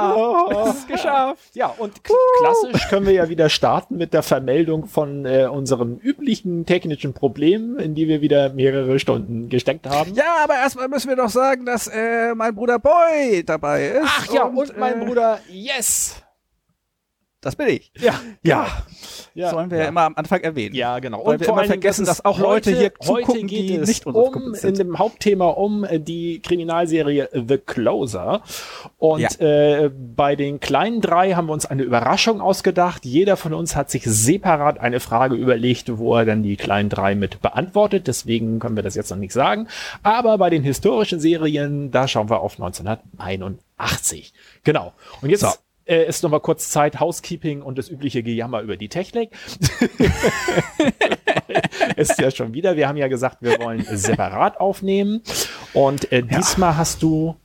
Da! Oh. Es ist geschafft! Ja, und k- klassisch können wir ja wieder starten mit der Vermeldung von äh, unserem üblichen technischen Problem, in die wir wieder mehrere Stunden gesteckt haben. Ja, aber erstmal müssen wir doch sagen, dass äh, mein Bruder Boy dabei ist. Ach ja, und, mein äh, Bruder Yes! Das bin ich. Ja, Ja. ja. Sollen wir ja. immer am Anfang erwähnen. Ja, genau. Weil wir vor immer vergessen, dass auch Leute hier heute zugucken, geht die nicht unseres um, Kumpels in sind. dem Hauptthema um äh, die Kriminalserie The Closer. Und Ja. äh, bei den kleinen drei haben wir uns eine Überraschung ausgedacht. Jeder von uns hat sich separat eine Frage überlegt, wo er dann die kleinen drei mit beantwortet. Deswegen können wir das jetzt noch nicht sagen. Aber bei den historischen Serien, da schauen wir auf 1981. Genau. Und jetzt So. Äh, ist noch mal kurz Zeit, Housekeeping und das übliche Gejammer über die Technik. ist ja schon wieder. Wir haben ja gesagt, wir wollen separat aufnehmen. Und äh, diesmal hast du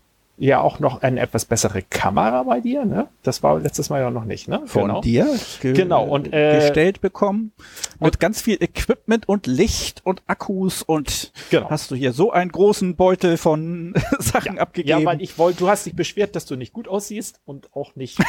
ja auch noch eine etwas bessere Kamera bei dir, ne? Das war letztes Mal ja noch nicht, ne? Von dir ge Genau, und, äh, gestellt bekommen. Mit ganz viel Equipment und Licht und Akkus und Genau. hast du hier so einen großen Beutel von Sachen abgegeben. Ja, weil ich wollte, du hast dich beschwert, dass du nicht gut aussiehst und auch nicht äh,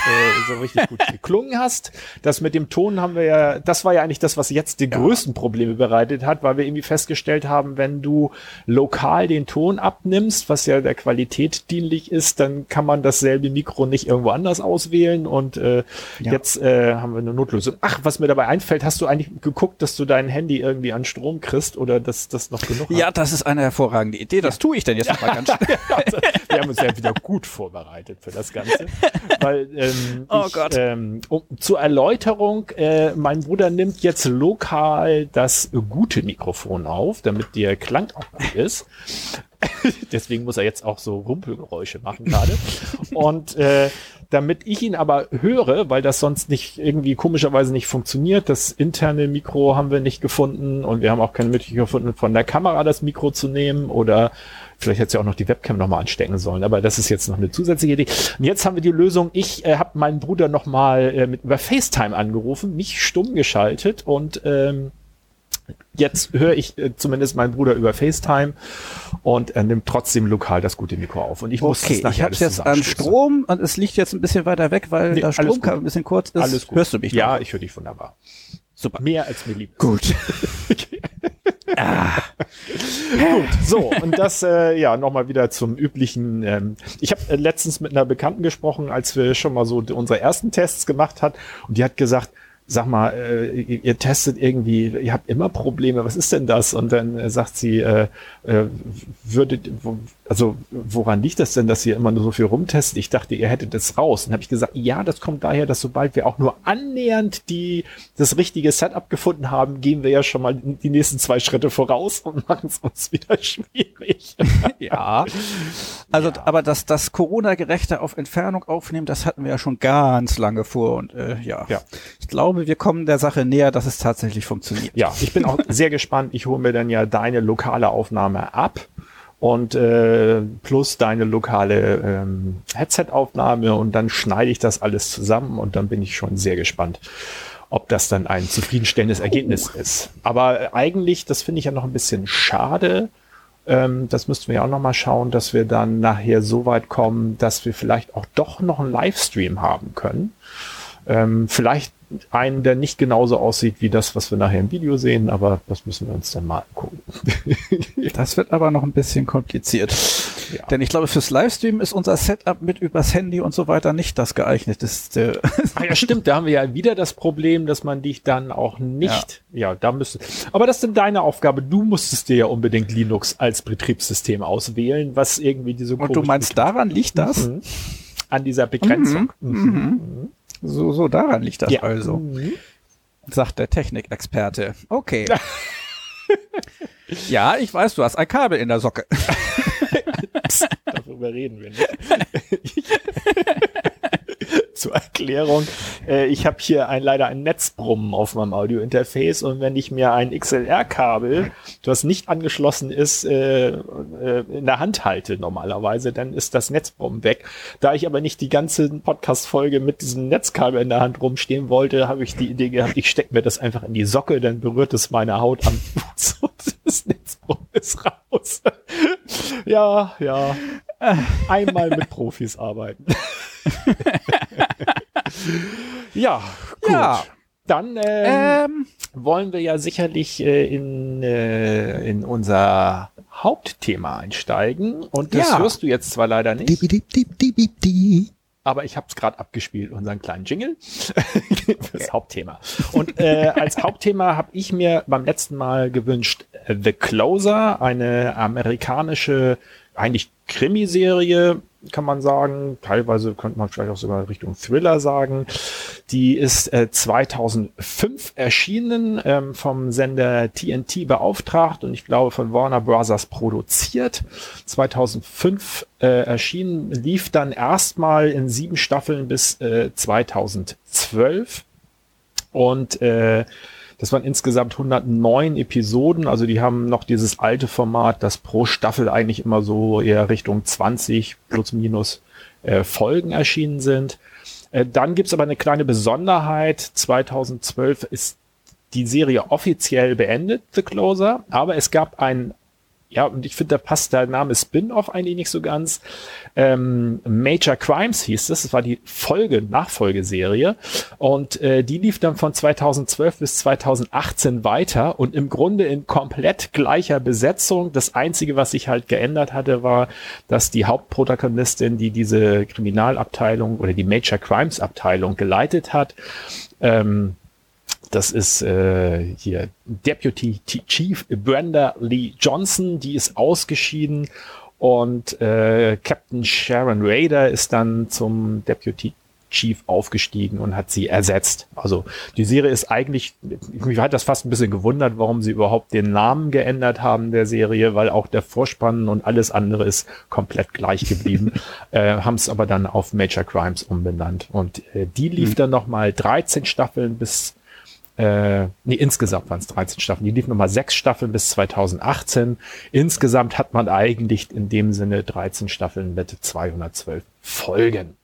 so richtig gut geklungen hast. Das mit dem Ton haben wir ja, das war ja eigentlich das, was jetzt die größten Probleme bereitet hat, weil wir irgendwie festgestellt haben, wenn du lokal den Ton abnimmst, was ja der Qualität dienlich ist, dann kann man dasselbe Mikro nicht irgendwo anders auswählen und äh, Ja. jetzt äh, haben wir eine Notlösung. Ach, was mir dabei einfällt, hast du eigentlich geguckt, dass du dein Handy irgendwie an Strom kriegst oder dass das noch genug hat? ja, das ist eine hervorragende Idee. Das tue ich denn jetzt mal ganz schnell. Also, wir haben uns ja wieder gut vorbereitet für das Ganze. Weil, ähm, Oh ich, Gott. Ähm, um, zur Erläuterung, äh, mein Bruder nimmt jetzt lokal das gute Mikrofon auf, damit der Klang auch gut ist. Deswegen muss er jetzt auch so Rumpelgeräusche machen gerade. Und äh, damit ich ihn aber höre, weil das sonst nicht irgendwie komischerweise nicht funktioniert, das interne Mikro haben wir nicht gefunden und wir haben auch keine Möglichkeit gefunden, von der Kamera das Mikro zu nehmen oder vielleicht hätte sie auch noch die Webcam nochmal anstecken sollen, aber das ist jetzt noch eine zusätzliche Idee. Und jetzt haben wir die Lösung, ich äh, habe meinen Bruder nochmal äh, mit über FaceTime angerufen, mich stumm geschaltet und ähm, jetzt höre ich äh, zumindest meinen Bruder über FaceTime und er nimmt trotzdem lokal das gute Mikro auf. Und ich muss Okay, das nachher ich habe jetzt an. Strom und es liegt jetzt ein bisschen weiter weg, weil Nee, das Stromkabel ein bisschen kurz ist. Alles gut. Hörst du mich? Ja, noch? ich höre dich wunderbar. super. Mehr als mir lieb. Gut. Gut, so, und das, äh, ja, nochmal wieder zum üblichen. Ähm, ich habe äh, letztens mit einer Bekannten gesprochen, als wir schon mal so unsere ersten Tests gemacht hat, und die hat gesagt, sag mal, äh, ihr, testet irgendwie, ihr habt immer Probleme, was ist denn das? Und dann äh, sagt sie, äh, äh, würdet, also woran liegt das denn, dass ihr immer nur so viel rumtestet? Ich dachte, ihr hättet das raus. Und habe ich gesagt, ja, das kommt daher, dass sobald wir auch nur annähernd die das richtige Setup gefunden haben, gehen wir ja schon mal die nächsten zwei Schritte voraus und machen es uns wieder schwierig. Ja. Also, aber das, das Corona-gerechte auf Entfernung aufnehmen, das hatten wir ja schon ganz lange vor und äh, ja. Ja. Ich glaube, wir kommen der Sache näher, dass es tatsächlich funktioniert. Ja, ich bin auch sehr gespannt. Ich hole mir dann ja deine lokale Aufnahme ab und äh, plus deine lokale ähm, Headset-Aufnahme und dann schneide ich das alles zusammen und dann bin ich schon sehr gespannt, ob das dann ein zufriedenstellendes Ergebnis ist. Aber eigentlich, das finde ich ja noch ein bisschen schade. Ähm, das müssten wir ja auch noch mal schauen, dass wir dann nachher so weit kommen, dass wir vielleicht auch doch noch einen Livestream haben können. Ähm, vielleicht einen, der nicht genauso aussieht wie das, was wir nachher im Video sehen, aber das müssen wir uns dann mal gucken. Das wird aber noch ein bisschen kompliziert. Ja. Denn ich glaube, fürs Livestream ist unser Setup mit übers Handy und so weiter nicht das geeigneteste. Ah ja, stimmt, da haben wir ja wieder das Problem, dass man dich dann auch nicht, ja, da müsste, aber das ist dann deine Aufgabe. Du musstest dir ja unbedingt Linux als Betriebssystem auswählen, was irgendwie diese Und du meinst, daran liegt das? Mhm. an dieser Begrenzung. Mhm. So, so daran liegt das Ja. also, Mhm. sagt der Technikexperte. Okay. ja, ich weiß, du hast ein Kabel in der Socke. Darüber reden wir nicht. Zur Erklärung, äh, ich habe hier ein, leider ein Netzbrummen auf meinem Audiointerface und wenn ich mir ein XLR-Kabel, das nicht angeschlossen ist, äh, äh, in der Hand halte normalerweise, dann ist das Netzbrummen weg. Da ich aber nicht die ganze Podcast-Folge mit diesem Netzkabel in der Hand rumstehen wollte, habe ich die Idee gehabt, ich stecke mir das einfach in die Socke, dann berührt es meine Haut am Fuß und das Netzbrummen ist raus. Ja, ja. Einmal mit Profis arbeiten. ja, gut. Ja. Dann ähm, Ähm, wollen wir ja sicherlich äh, in, äh, in unser Hauptthema einsteigen. Und das Ja. hörst du jetzt zwar leider nicht, dip, dip, dip. Aber ich habe es gerade abgespielt, unseren kleinen Jingle fürs Hauptthema. Und äh, als Hauptthema habe ich mir beim letzten Mal gewünscht äh, The Closer, eine amerikanische, eigentlich Krimiserie, kann man sagen. Teilweise könnte man vielleicht auch sogar Richtung Thriller sagen. Die ist äh, 2005 erschienen, ähm, vom Sender TNT beauftragt und ich glaube von Warner Brothers produziert. 2005 äh, erschienen, lief dann erstmal in sieben Staffeln bis äh, 2012 und äh, das waren insgesamt 109 Episoden, also die haben noch dieses alte Format, das pro Staffel eigentlich immer so eher Richtung 20 plus minus äh, Folgen erschienen sind. Äh, dann gibt's aber eine kleine Besonderheit. 2012 ist die Serie offiziell beendet, The Closer, aber es gab ein ja, und ich finde, da passt der Name Spin-off eigentlich nicht so ganz. Ähm, Major Crimes hieß es. Das war die Folge, Nachfolgeserie. Und äh, die lief dann von 2012 bis 2018 weiter und im Grunde in komplett gleicher Besetzung. Das Einzige, was sich halt geändert hatte, war, dass die Hauptprotagonistin, die diese Kriminalabteilung oder die Major Crimes Abteilung geleitet hat, ähm, das ist äh, hier Deputy Chief Brenda Lee Johnson, die ist ausgeschieden und äh, Captain Sharon Rader ist dann zum Deputy Chief aufgestiegen und hat sie ersetzt. Also die Serie ist eigentlich, mich hat das fast ein bisschen gewundert, warum sie überhaupt den Namen geändert haben der Serie, weil auch der Vorspann und alles andere ist komplett gleich geblieben. äh, haben es aber dann auf Major Crimes umbenannt. Und äh, die lief dann nochmal 13 Staffeln bis äh, nee, insgesamt waren es 13 Staffeln. Die liefen nochmal sechs Staffeln bis 2018. Insgesamt hat man eigentlich in dem Sinne 13 Staffeln mit 212 Folgen.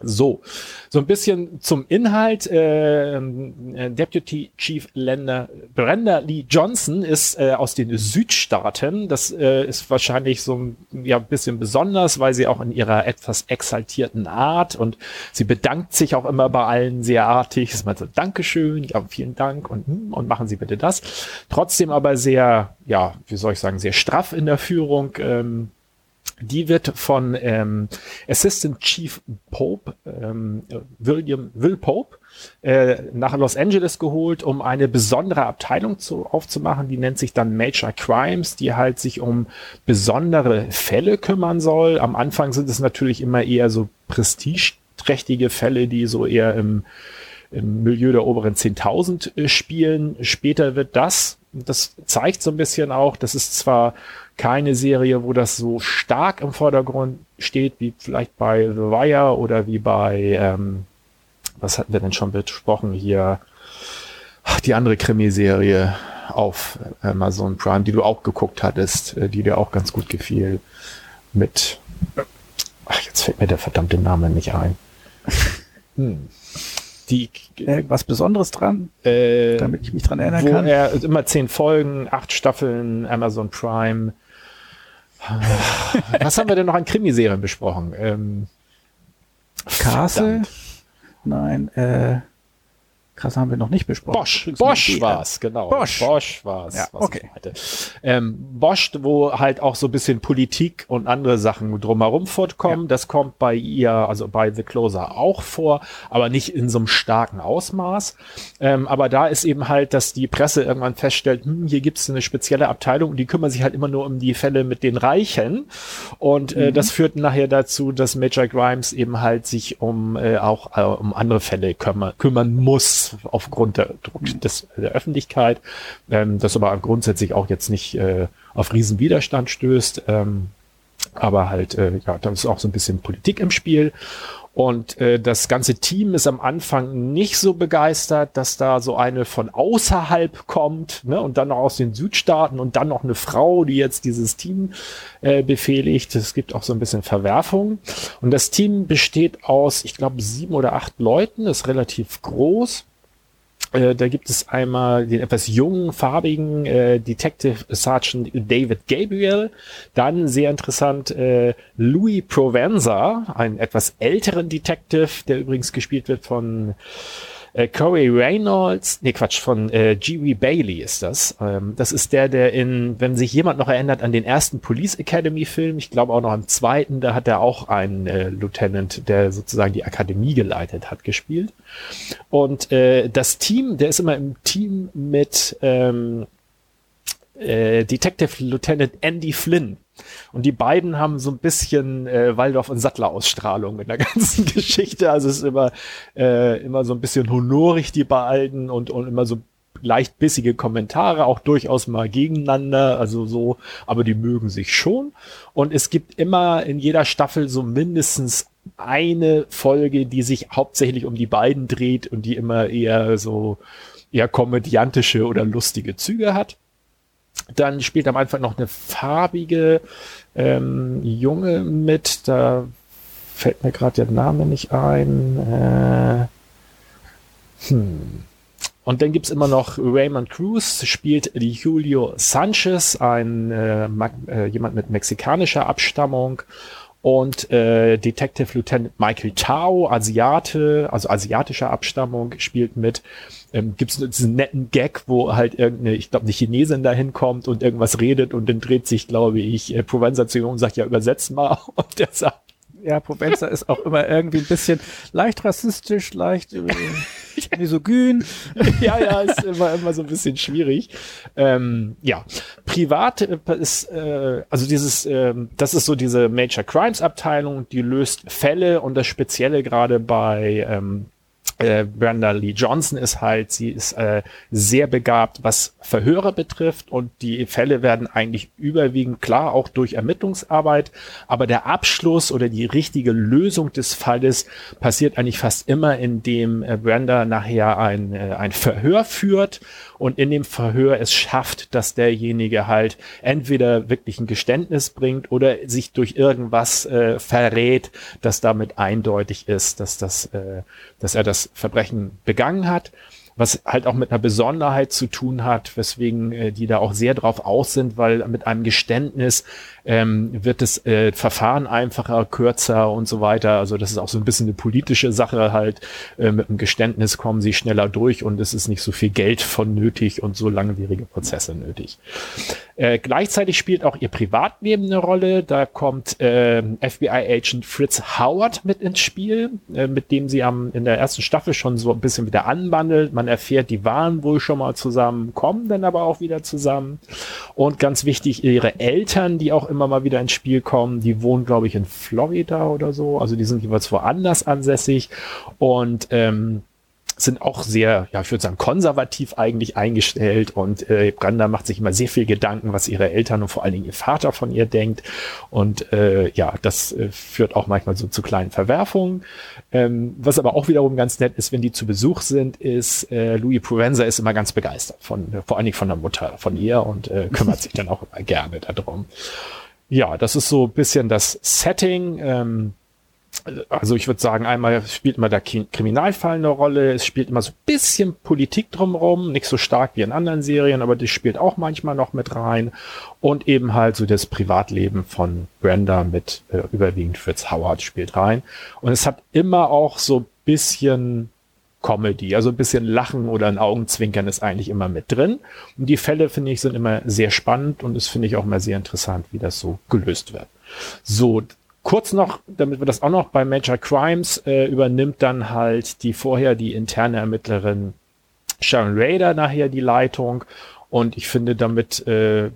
So, so ein bisschen zum Inhalt. Äh, äh, Deputy Chief Länder Brenda Lee Johnson ist äh, aus den Südstaaten. Das äh, ist wahrscheinlich so ein ja, bisschen besonders, weil sie auch in ihrer etwas exaltierten Art und sie bedankt sich auch immer bei allen sehr artig. Ist mal so Dankeschön, ja, vielen Dank und, hm, und machen Sie bitte das. Trotzdem aber sehr, ja, wie soll ich sagen, sehr straff in der Führung. Ähm, die wird von ähm, Assistant Chief Pope, ähm, William Will Pope, äh, nach Los Angeles geholt, um eine besondere Abteilung zu, aufzumachen. Die nennt sich dann Major Crimes, die halt sich um besondere Fälle kümmern soll. Am Anfang sind es natürlich immer eher so prestigeträchtige Fälle, die so eher im, im Milieu der oberen 10.000 äh, spielen. Später wird das, das zeigt so ein bisschen auch, das ist zwar keine Serie, wo das so stark im Vordergrund steht, wie vielleicht bei The Wire oder wie bei, ähm, was hatten wir denn schon besprochen hier, die andere Krimiserie auf Amazon Prime, die du auch geguckt hattest, äh, die dir auch ganz gut gefiel, mit, ach, jetzt fällt mir der verdammte Name nicht ein. Hm. Die, irgendwas Besonderes dran, äh, damit ich mich dran erinnern wo kann. er immer zehn Folgen, acht Staffeln, Amazon Prime. Was haben wir denn noch an Krimiserien besprochen? Ähm, Castle? verdammt. Nein, äh, Krass haben wir noch nicht besprochen. Bosch, Bosch war's, genau. Bosch. Bosch war's, Ja, was okay. ich meinte. Ähm, Bosch, wo halt auch so ein bisschen Politik und andere Sachen drumherum vorkommen. Das kommt bei ihr, also bei The Closer auch vor, aber nicht in so einem starken Ausmaß. Ähm, aber da ist eben halt, dass die Presse irgendwann feststellt, hm, hier gibt's eine spezielle Abteilung und die kümmern sich halt immer nur um die Fälle mit den Reichen. Und Mhm. äh, das führt nachher dazu, dass Major Grimes eben halt sich um äh, auch äh, um andere Fälle kümmern, kümmern muss aufgrund der des, der Öffentlichkeit. Ähm, das aber grundsätzlich auch jetzt nicht äh, auf riesen Widerstand stößt. Ähm, aber halt, äh, ja, da ist auch so ein bisschen Politik im Spiel. Und äh, das ganze Team ist am Anfang nicht so begeistert, dass da so eine von außerhalb kommt, ne, und dann noch aus den Südstaaten und dann noch eine Frau, die jetzt dieses Team äh, befehligt. Es gibt auch so ein bisschen Verwerfung. Und das Team besteht aus, ich glaube, sieben oder acht Leuten, ist relativ groß. Äh, da gibt es einmal den etwas jungen, farbigen äh, Detective Sergeant David Gabriel. Dann sehr interessant äh, Louis Provenza, einen etwas älteren Detective, der übrigens gespielt wird von äh, Corey Reynolds, nee Quatsch, von äh, G.W. Bailey ist das. Ähm, das ist der, der in, wenn sich jemand noch erinnert an den ersten Police Academy Film, ich glaube auch noch am zweiten, da hat er auch einen äh, Lieutenant, der sozusagen die Akademie geleitet hat, gespielt. Und äh, das Team, der ist immer im Team mit ähm, äh, Detective Lieutenant Andy Flynn. Und die beiden haben so ein bisschen äh, Waldorf und Sattler Ausstrahlung in der ganzen Geschichte. Also es ist immer äh, immer so ein bisschen honorig die beiden und und immer so leicht bissige Kommentare, auch durchaus mal gegeneinander, also so, aber die mögen sich schon. Und es gibt immer in jeder Staffel so mindestens eine Folge, die sich hauptsächlich um die beiden dreht und die immer eher so eher komödiantische oder lustige Züge hat. Dann spielt am Anfang noch eine farbige ähm, Junge mit. Da fällt mir gerade der Name nicht ein. Äh, hm. Und dann gibt's immer noch Raymond Cruz, spielt Julio Sanchez, ein äh, äh, jemand mit mexikanischer Abstammung und äh, Detective Lieutenant Michael Tao, Asiate, also asiatischer Abstammung, spielt mit. Ähm, Gibt es diesen netten Gag, wo halt irgendeine, ich glaube, eine Chinesin da hinkommt und irgendwas redet und dann dreht sich, glaube ich, äh, Provenza zu ihm und sagt, ja, übersetzt mal. Und der sagt, ja, Provenza ist auch immer irgendwie ein bisschen leicht rassistisch, leicht äh, misogyn. ja, ja, ist immer, immer so ein bisschen schwierig. Ähm, ja, privat äh, ist, äh, also dieses, äh, das ist so diese Major Crimes Abteilung, die löst Fälle und das Spezielle gerade bei ähm, äh, Brenda Lee Johnson ist halt, sie ist äh, sehr begabt, was Verhöre betrifft und die Fälle werden eigentlich überwiegend klar auch durch Ermittlungsarbeit, aber der Abschluss oder die richtige Lösung des Falles passiert eigentlich fast immer, indem äh, Brenda nachher ein, äh, ein Verhör führt und in dem Verhör es schafft, dass derjenige halt entweder wirklich ein Geständnis bringt oder sich durch irgendwas äh, verrät, das damit eindeutig ist, dass das, äh, dass er das Verbrechen begangen hat. Was halt auch mit einer Besonderheit zu tun hat, weswegen äh, die da auch sehr drauf aus sind, weil mit einem Geständnis ähm, wird das äh, Verfahren einfacher, kürzer und so weiter. Also das ist auch so ein bisschen eine politische Sache halt. Äh, mit einem Geständnis kommen sie schneller durch und es ist nicht so viel Geld von nötig und so langwierige Prozesse nötig. Äh, gleichzeitig spielt auch ihr Privatleben eine Rolle. Da kommt äh, FBI-Agent Fritz Howard mit ins Spiel, äh, mit dem sie am, in der ersten Staffel schon so ein bisschen wieder anbandelt. Man erfährt, die waren wohl schon mal zusammen, kommen dann aber auch wieder zusammen. Und ganz wichtig, ihre Eltern, die auch immer immer mal wieder ins Spiel kommen. Die wohnen, glaube ich, in Florida oder so. Also die sind jeweils woanders ansässig. Und ähm, sind auch sehr, ja, ich würde sagen, konservativ eigentlich eingestellt und äh, Branda macht sich immer sehr viel Gedanken, was ihre Eltern und vor allen Dingen ihr Vater von ihr denkt. Und äh, ja, das äh, führt auch manchmal so zu kleinen Verwerfungen. Ähm, was aber auch wiederum ganz nett ist, wenn die zu Besuch sind, ist äh, Louis Provenza ist immer ganz begeistert von, vor allen Dingen von der Mutter von ihr und äh, kümmert sich dann auch immer gerne darum. Ja, das ist so ein bisschen das Setting. Ähm, also ich würde sagen, einmal spielt immer der Kriminalfall eine Rolle, es spielt immer so ein bisschen Politik drumherum, nicht so stark wie in anderen Serien, aber das spielt auch manchmal noch mit rein. Und eben halt so das Privatleben von Brenda mit äh, überwiegend Fritz Howard spielt rein. Und es hat immer auch so ein bisschen Comedy, also ein bisschen Lachen oder ein Augenzwinkern ist eigentlich immer mit drin. Und die Fälle, finde ich, sind immer sehr spannend und es finde ich auch immer sehr interessant, wie das so gelöst wird. So, kurz noch, damit wir das auch noch bei Major Crimes äh, übernimmt dann halt die vorher die interne Ermittlerin Sharon Rader nachher die Leitung und ich finde damit äh,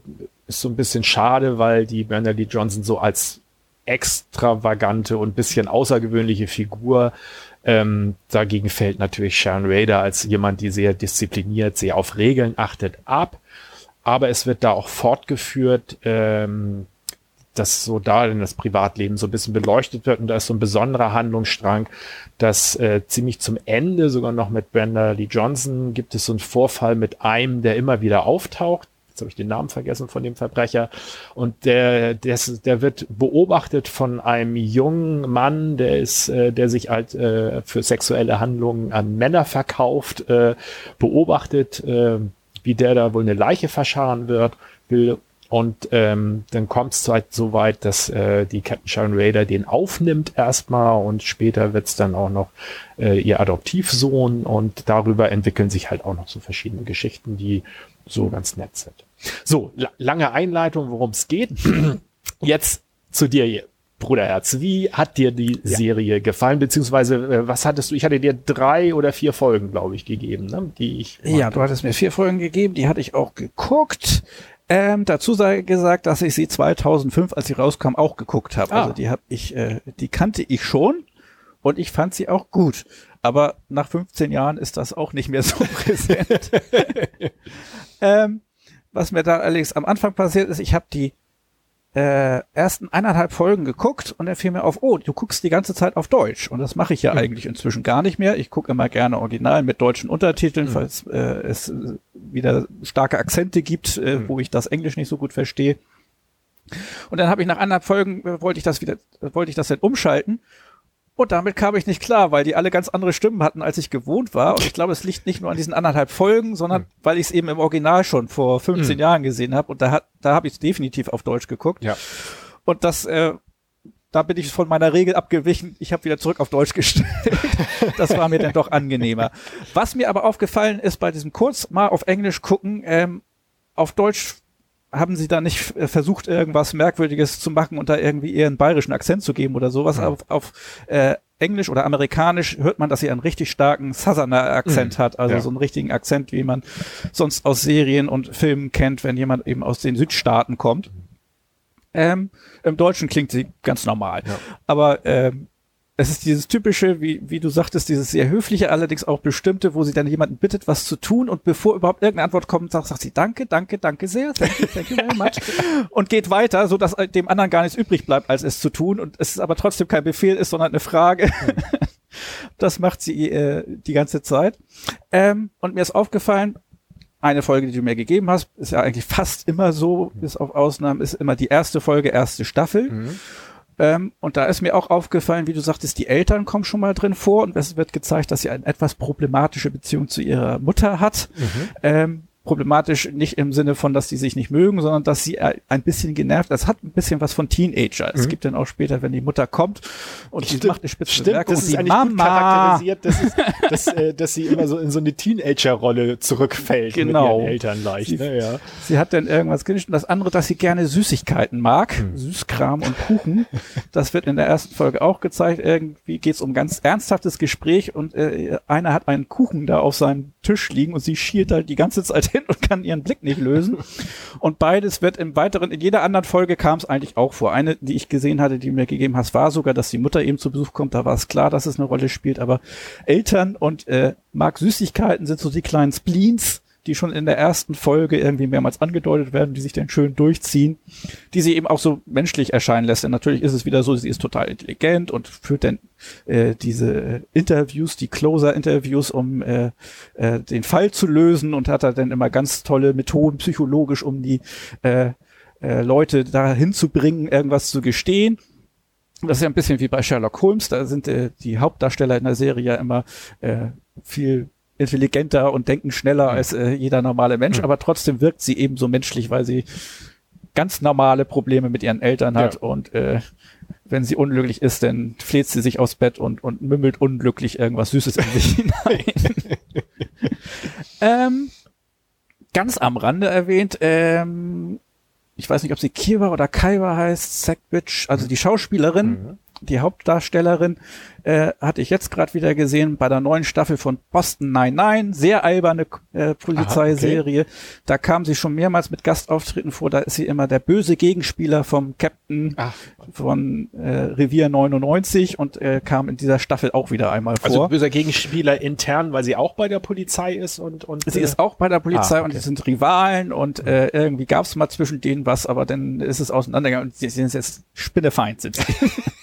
ist so ein bisschen schade, weil die Bernadette Johnson so als extravagante und bisschen außergewöhnliche Figur ähm, dagegen fällt natürlich Sharon Rader als jemand, die sehr diszipliniert, sehr auf Regeln achtet, ab. Aber es wird da auch fortgeführt. Ähm, dass so da in das Privatleben so ein bisschen beleuchtet wird und da ist so ein besonderer Handlungsstrang, dass äh, ziemlich zum Ende sogar noch mit Brenda Lee Johnson gibt es so einen Vorfall mit einem, der immer wieder auftaucht. Jetzt habe ich den Namen vergessen von dem Verbrecher. Und der, der, der wird beobachtet von einem jungen Mann, der ist, äh, der sich halt äh, für sexuelle Handlungen an Männer verkauft, äh, beobachtet, äh, wie der da wohl eine Leiche verscharren wird, will und ähm, dann kommt es halt so weit, dass äh, die Captain Sharon Raider den aufnimmt erstmal und später wird's dann auch noch äh, ihr Adoptivsohn und darüber entwickeln sich halt auch noch so verschiedene Geschichten, die so ganz nett sind. So, la lange Einleitung, worum es geht. Jetzt zu dir, Bruderherz. Wie hat dir die ja. Serie gefallen? Beziehungsweise, äh, was hattest du? Ich hatte dir drei oder vier Folgen, glaube ich, gegeben, ne? die ich. Ja, du hattest mir vier Folgen gegeben, die hatte ich auch geguckt. Ähm, dazu sei gesagt, dass ich sie 2005, als sie rauskam, auch geguckt habe. Ah. Also die habe ich, äh, die kannte ich schon und ich fand sie auch gut. Aber nach 15 Jahren ist das auch nicht mehr so präsent. ähm, was mir da allerdings am Anfang passiert ist, ich habe die äh, ersten eineinhalb Folgen geguckt und dann fiel mir auf, oh, du guckst die ganze Zeit auf Deutsch. Und das mache ich ja mhm. eigentlich inzwischen gar nicht mehr. Ich gucke immer gerne original mit deutschen Untertiteln, mhm. falls äh, es wieder starke Akzente gibt, äh, mhm. wo ich das Englisch nicht so gut verstehe. Und dann habe ich nach anderthalb Folgen, äh, wollte ich das wieder, wollte ich das dann umschalten und damit kam ich nicht klar, weil die alle ganz andere Stimmen hatten, als ich gewohnt war. Und ich glaube, es liegt nicht nur an diesen anderthalb Folgen, sondern mhm. weil ich es eben im Original schon vor 15 mhm. Jahren gesehen habe. Und da hat, da habe ich es definitiv auf Deutsch geguckt. Ja. Und das, äh, da bin ich von meiner Regel abgewichen. Ich habe wieder zurück auf Deutsch gestellt. das war mir dann doch angenehmer. Was mir aber aufgefallen ist bei diesem kurz mal auf Englisch gucken, ähm, auf Deutsch haben sie da nicht äh, versucht, irgendwas Merkwürdiges zu machen und da irgendwie eher einen bayerischen Akzent zu geben oder sowas. Ja. Auf, auf äh, Englisch oder Amerikanisch hört man, dass sie einen richtig starken Southerner Akzent mhm. hat, also ja. so einen richtigen Akzent, wie man sonst aus Serien und Filmen kennt, wenn jemand eben aus den Südstaaten kommt. Ähm, Im Deutschen klingt sie ganz normal. Ja. Aber ähm, es ist dieses typische, wie, wie du sagtest, dieses sehr höfliche, allerdings auch bestimmte, wo sie dann jemanden bittet, was zu tun und bevor überhaupt irgendeine Antwort kommt, sagt, sagt sie Danke, danke, danke sehr, thank you, thank you very much und geht weiter, so dass dem anderen gar nichts übrig bleibt, als es zu tun und es aber trotzdem kein Befehl ist, sondern eine Frage. das macht sie äh, die ganze Zeit. Ähm, und mir ist aufgefallen, eine Folge, die du mir gegeben hast, ist ja eigentlich fast immer so, bis auf Ausnahmen, ist immer die erste Folge, erste Staffel. Mhm. Ähm, und da ist mir auch aufgefallen, wie du sagtest, die Eltern kommen schon mal drin vor und es wird gezeigt, dass sie eine etwas problematische Beziehung zu ihrer Mutter hat. Mhm. Ähm, problematisch nicht im Sinne von, dass die sich nicht mögen, sondern dass sie ein bisschen genervt. Das hat ein bisschen was von Teenager. Mhm. Es gibt dann auch später, wenn die Mutter kommt und Stimmt. die macht eine spitze Stimmt, Bemerkung das ist die Mama charakterisiert, dass, es, dass, äh, dass sie immer so in so eine Teenager-Rolle zurückfällt genau. mit ihren Eltern leicht. Sie, ne? ja. sie hat dann irgendwas genischt und das andere, dass sie gerne Süßigkeiten mag, mhm. Süßkram und Kuchen. Das wird in der ersten Folge auch gezeigt. Irgendwie geht es um ganz ernsthaftes Gespräch und äh, einer hat einen Kuchen da auf seinem Tisch liegen und sie schielt halt die ganze Zeit hin und kann ihren Blick nicht lösen. Und beides wird im weiteren, in jeder anderen Folge kam es eigentlich auch vor. Eine, die ich gesehen hatte, die du mir gegeben hast, war sogar, dass die Mutter eben zu Besuch kommt. Da war es klar, dass es eine Rolle spielt. Aber Eltern und äh, mag Süßigkeiten sind so die kleinen Spleens, die schon in der ersten Folge irgendwie mehrmals angedeutet werden, die sich dann schön durchziehen, die sie eben auch so menschlich erscheinen lässt. Denn natürlich ist es wieder so, sie ist total intelligent und führt dann äh, diese Interviews, die Closer-Interviews, um äh, äh, den Fall zu lösen und hat da dann immer ganz tolle Methoden psychologisch, um die äh, äh, Leute dahin zu bringen, irgendwas zu gestehen. Das ist ja ein bisschen wie bei Sherlock Holmes, da sind äh, die Hauptdarsteller in der Serie ja immer äh, viel intelligenter und denken schneller mhm. als äh, jeder normale Mensch, mhm. aber trotzdem wirkt sie eben so menschlich, weil sie ganz normale Probleme mit ihren Eltern hat ja. und äh, wenn sie unglücklich ist, dann fleht sie sich aufs Bett und, und mümmelt unglücklich irgendwas Süßes in sich hinein. ähm, ganz am Rande erwähnt, ähm, ich weiß nicht, ob sie Kiva oder Kaiwa heißt, Sackbitch, also die Schauspielerin, mhm. Die Hauptdarstellerin, äh, hatte ich jetzt gerade wieder gesehen bei der neuen Staffel von Boston 99, sehr alberne äh, Polizeiserie. okay. Da kam sie schon mehrmals mit Gastauftritten vor, da ist sie immer der böse Gegenspieler vom Captain Ach. von äh, Revier 99 und äh, kam in dieser Staffel auch wieder einmal vor. Also böser Gegenspieler intern, weil sie auch bei der Polizei ist und, und sie äh, ist auch bei der Polizei ah, okay. und sie sind Rivalen und äh, irgendwie gab es mal zwischen denen was, aber dann ist es auseinandergegangen und sie sind jetzt Spinnefeind sind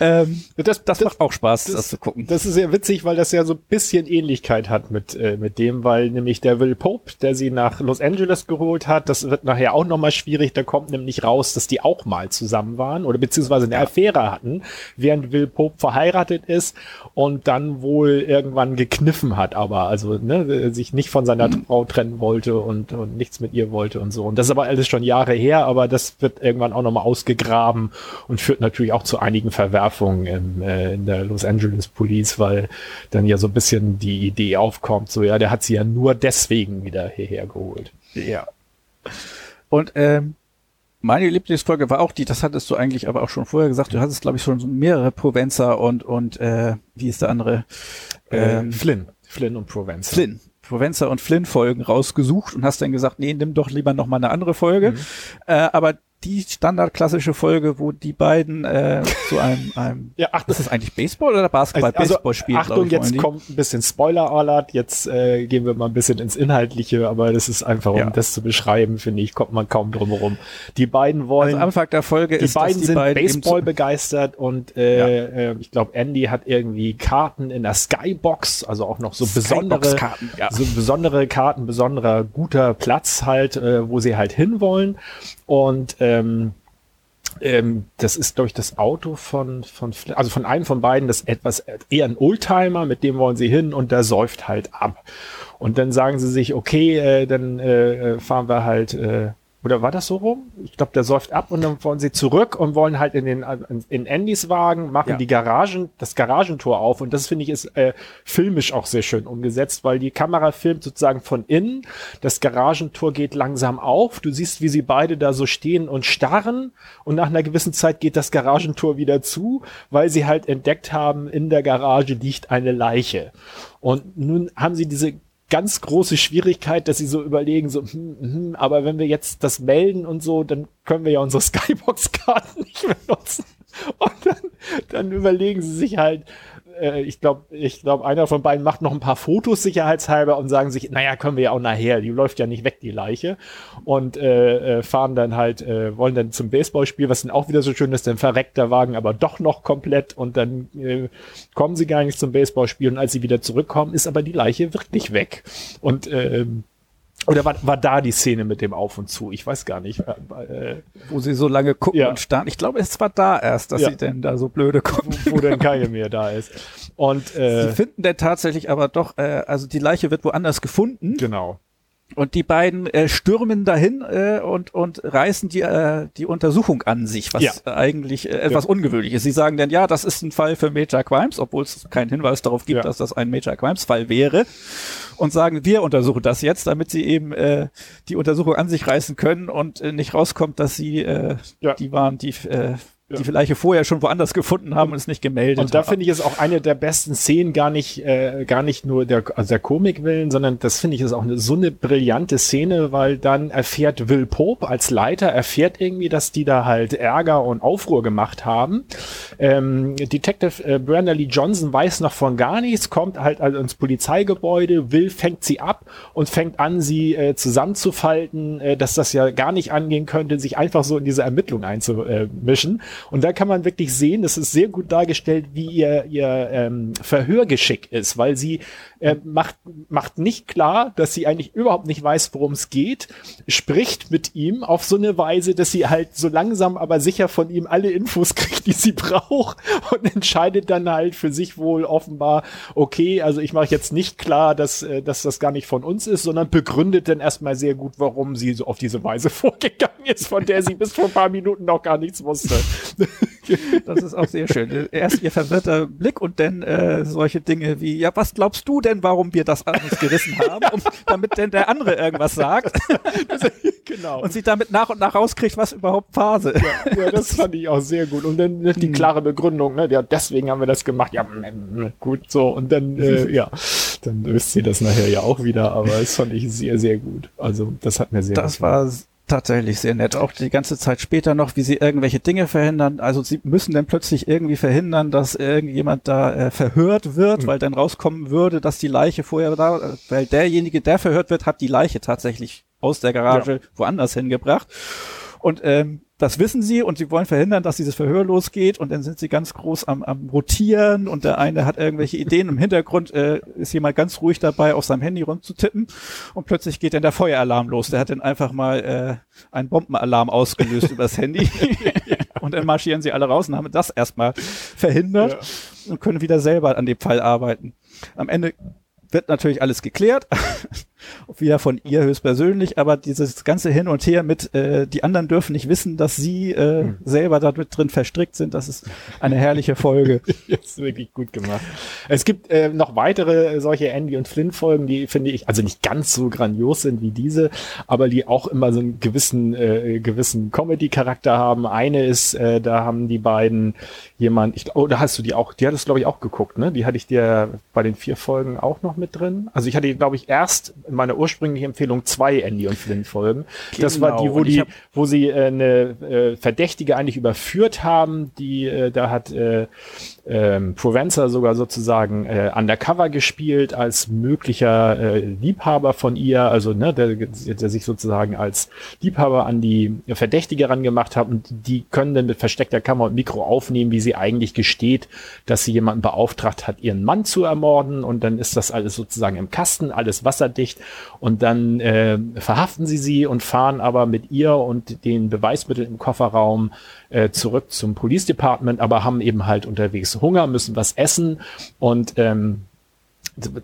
ähm, das, das, macht auch Spaß, das, das, zu gucken. Das ist sehr witzig, weil das ja so ein bisschen Ähnlichkeit hat mit, äh, mit dem, weil nämlich der Will Pope, der sie nach Los Angeles geholt hat, das wird nachher auch nochmal schwierig, da kommt nämlich raus, dass die auch mal zusammen waren oder beziehungsweise eine ja. Affäre hatten, während Will Pope verheiratet ist und dann wohl irgendwann gekniffen hat, aber also ne, sich nicht von seiner mhm. Frau trennen wollte und, und nichts mit ihr wollte und so. Und das ist aber alles schon Jahre her, aber das wird irgendwann auch nochmal ausgegraben und führt natürlich auch zu einigen Verwerfungen im, äh, in der Los Angeles Police, weil dann ja so ein bisschen die Idee aufkommt, so ja, der hat sie ja nur deswegen wieder hierher geholt. Ja. Und ähm, meine Lieblingsfolge war auch die, das hattest du eigentlich aber auch schon vorher gesagt, du hattest, glaube ich, schon mehrere Provenza und, und äh, wie ist der andere? Ähm, Flynn. Flynn und Provenza. Flynn. Provenza und Flynn Folgen rausgesucht und hast dann gesagt, nee, nimm doch lieber noch mal eine andere Folge. Mhm. Äh, aber die standardklassische Folge, wo die beiden äh, zu einem, einem ja, ach, ist das eigentlich Baseball oder Basketball? Also, Baseball spielen. Achtung, ich, jetzt kommt ein bisschen Spoiler-Alert. Jetzt äh, gehen wir mal ein bisschen ins Inhaltliche, aber das ist einfach, um ja. das zu beschreiben, finde ich, kommt man kaum drum herum. Die beiden wollen. Also Anfang der Folge die ist, beiden die sind beiden Baseball begeistert und äh, ja. äh, ich glaube, Andy hat irgendwie Karten in der Skybox, also auch noch so besondere, ja. so besondere Karten, besonderer guter Platz halt, äh, wo sie halt hinwollen. Und ähm, ähm, das ist, glaube ich, das Auto von, von, also von einem von beiden, das etwas eher ein Oldtimer, mit dem wollen sie hin und der säuft halt ab. Und dann sagen sie sich, okay, äh, dann äh, äh fahren wir halt äh, oder war das so rum? Ich glaube, der säuft ab und dann wollen sie zurück und wollen halt in den in Andys Wagen machen ja. die Garagen das Garagentor auf und das finde ich ist äh, filmisch auch sehr schön umgesetzt, weil die Kamera filmt sozusagen von innen, das Garagentor geht langsam auf, du siehst, wie sie beide da so stehen und starren und nach einer gewissen Zeit geht das Garagentor wieder zu, weil sie halt entdeckt haben, in der Garage liegt eine Leiche. Und nun haben sie diese ganz große Schwierigkeit, dass sie so überlegen, so, hm, hm, aber wenn wir jetzt das melden und so, dann können wir ja unsere Skybox-Karten nicht benutzen. Und dann, dann überlegen sie sich halt, äh, ich glaube, ich glaube, einer von beiden macht noch ein paar Fotos sicherheitshalber und sagen sich, naja, können wir ja auch nachher, die läuft ja nicht weg, die Leiche. Und äh, äh, fahren dann halt, äh, wollen dann zum Baseballspiel, was dann auch wieder so schön ist, dann verreckt der Wagen aber doch noch komplett und dann äh, kommen sie gar nicht zum Baseballspiel und als sie wieder zurückkommen, ist aber die Leiche wirklich weg. Und äh, oder war, war da die Szene mit dem Auf und Zu? Ich weiß gar nicht. Äh, wo sie so lange gucken ja. und starren. Ich glaube, es war da erst, dass ja. sie denn da so blöde gucken. Wo, wo denn keine mehr da ist. Und äh, sie finden denn tatsächlich aber doch, äh, also die Leiche wird woanders gefunden. Genau. Und die beiden äh, stürmen dahin äh, und, und reißen die, äh, die Untersuchung an sich, was ja. eigentlich äh, etwas ja. ungewöhnlich ist. Sie sagen dann, ja, das ist ein Fall für Major Crimes, obwohl es keinen Hinweis darauf gibt, ja. dass das ein Major Crimes Fall wäre. Und sagen, wir untersuchen das jetzt, damit sie eben äh, die Untersuchung an sich reißen können und äh, nicht rauskommt, dass sie äh, die waren, die äh. Die vielleicht vorher schon woanders gefunden haben und es nicht gemeldet Und da finde ich es auch eine der besten Szenen, gar nicht, äh, gar nicht nur der, also der Komik willen, sondern das finde ich ist auch eine, so eine brillante Szene, weil dann erfährt Will Pope als Leiter, erfährt irgendwie, dass die da halt Ärger und Aufruhr gemacht haben. Ähm, Detective äh, Brenda Lee Johnson weiß noch von gar nichts, kommt halt also ins Polizeigebäude, Will fängt sie ab und fängt an, sie äh, zusammenzufalten, äh, dass das ja gar nicht angehen könnte, sich einfach so in diese Ermittlung einzumischen. Und da kann man wirklich sehen, das ist sehr gut dargestellt, wie ihr, ihr ähm, Verhörgeschick ist, weil sie äh, macht, macht nicht klar, dass sie eigentlich überhaupt nicht weiß, worum es geht, spricht mit ihm auf so eine Weise, dass sie halt so langsam aber sicher von ihm alle Infos kriegt, die sie braucht und entscheidet dann halt für sich wohl offenbar, okay, also ich mache jetzt nicht klar, dass, äh, dass das gar nicht von uns ist, sondern begründet dann erstmal sehr gut, warum sie so auf diese Weise vorgegangen ist, von der sie bis vor ein paar Minuten noch gar nichts wusste. Das ist auch sehr schön. Erst ihr verwirrter Blick und dann äh, solche Dinge wie, ja, was glaubst du denn, warum wir das alles gerissen haben? Um, damit denn der andere irgendwas sagt. genau. Und sie damit nach und nach rauskriegt, was überhaupt Phase ist. Ja, ja, das fand ich auch sehr gut. Und dann die klare Begründung, ne? Ja, deswegen haben wir das gemacht. Ja, gut, so. Und dann, äh, ja, dann wisst ihr das nachher ja auch wieder. Aber das fand ich sehr, sehr gut. Also, das hat mir sehr Das war tatsächlich sehr nett. Auch die ganze Zeit später noch, wie sie irgendwelche Dinge verhindern. Also sie müssen dann plötzlich irgendwie verhindern, dass irgendjemand da äh, verhört wird, Mhm. weil dann rauskommen würde, dass die Leiche vorher da, äh, weil derjenige, der verhört wird, hat die Leiche tatsächlich aus der Garage woanders hingebracht. Und ähm, das wissen sie und sie wollen verhindern, dass dieses Verhör losgeht und dann sind sie ganz groß am, am rotieren und der eine hat irgendwelche Ideen. Im Hintergrund äh, ist jemand ganz ruhig dabei, auf seinem Handy rumzutippen und plötzlich geht dann der Feueralarm los. Der hat dann einfach mal äh, einen Bombenalarm ausgelöst übers Handy und dann marschieren sie alle raus und haben das erstmal verhindert und können wieder selber an dem Fall arbeiten. Am Ende wird natürlich alles geklärt, wieder von ihr höchstpersönlich, aber dieses ganze Hin und Her mit, äh, die anderen dürfen nicht wissen, dass sie äh, selber da mit drin verstrickt sind, das ist eine herrliche Folge. Jetzt wirklich gut gemacht. Es gibt äh, noch weitere äh, solche Andy und Flynn Folgen, die finde ich also nicht ganz so grandios sind wie diese, aber die auch immer so einen gewissen äh, gewissen Comedy Charakter haben. Eine ist, äh, da haben die beiden jemand, ich glaub- oh, da hast du die auch, die hattest glaube ich auch geguckt, ne? Die hatte ich dir bei den vier Folgen auch noch mit drin. Also ich hatte glaube ich erst in meiner ursprünglichen Empfehlung zwei Andy und Flynn Folgen. Das war die, Genau, wo und ich die wo sie äh, eine äh, Verdächtige eigentlich überführt haben, die äh, da hat äh, ähm, Provenza sogar sozusagen äh, undercover gespielt als möglicher äh, Liebhaber von ihr, also ne, der, der sich sozusagen als Liebhaber an die Verdächtige rangemacht hat. Und die können dann mit versteckter Kamera und Mikro aufnehmen, wie sie eigentlich gesteht, dass sie jemanden beauftragt hat, ihren Mann zu ermorden. Und dann ist das alles sozusagen im Kasten, alles wasserdicht. Und dann äh, verhaften sie sie und fahren aber mit ihr und den Beweismitteln im Kofferraum äh, zurück zum Police Department, aber haben eben halt unterwegs Hunger, müssen was essen und ähm,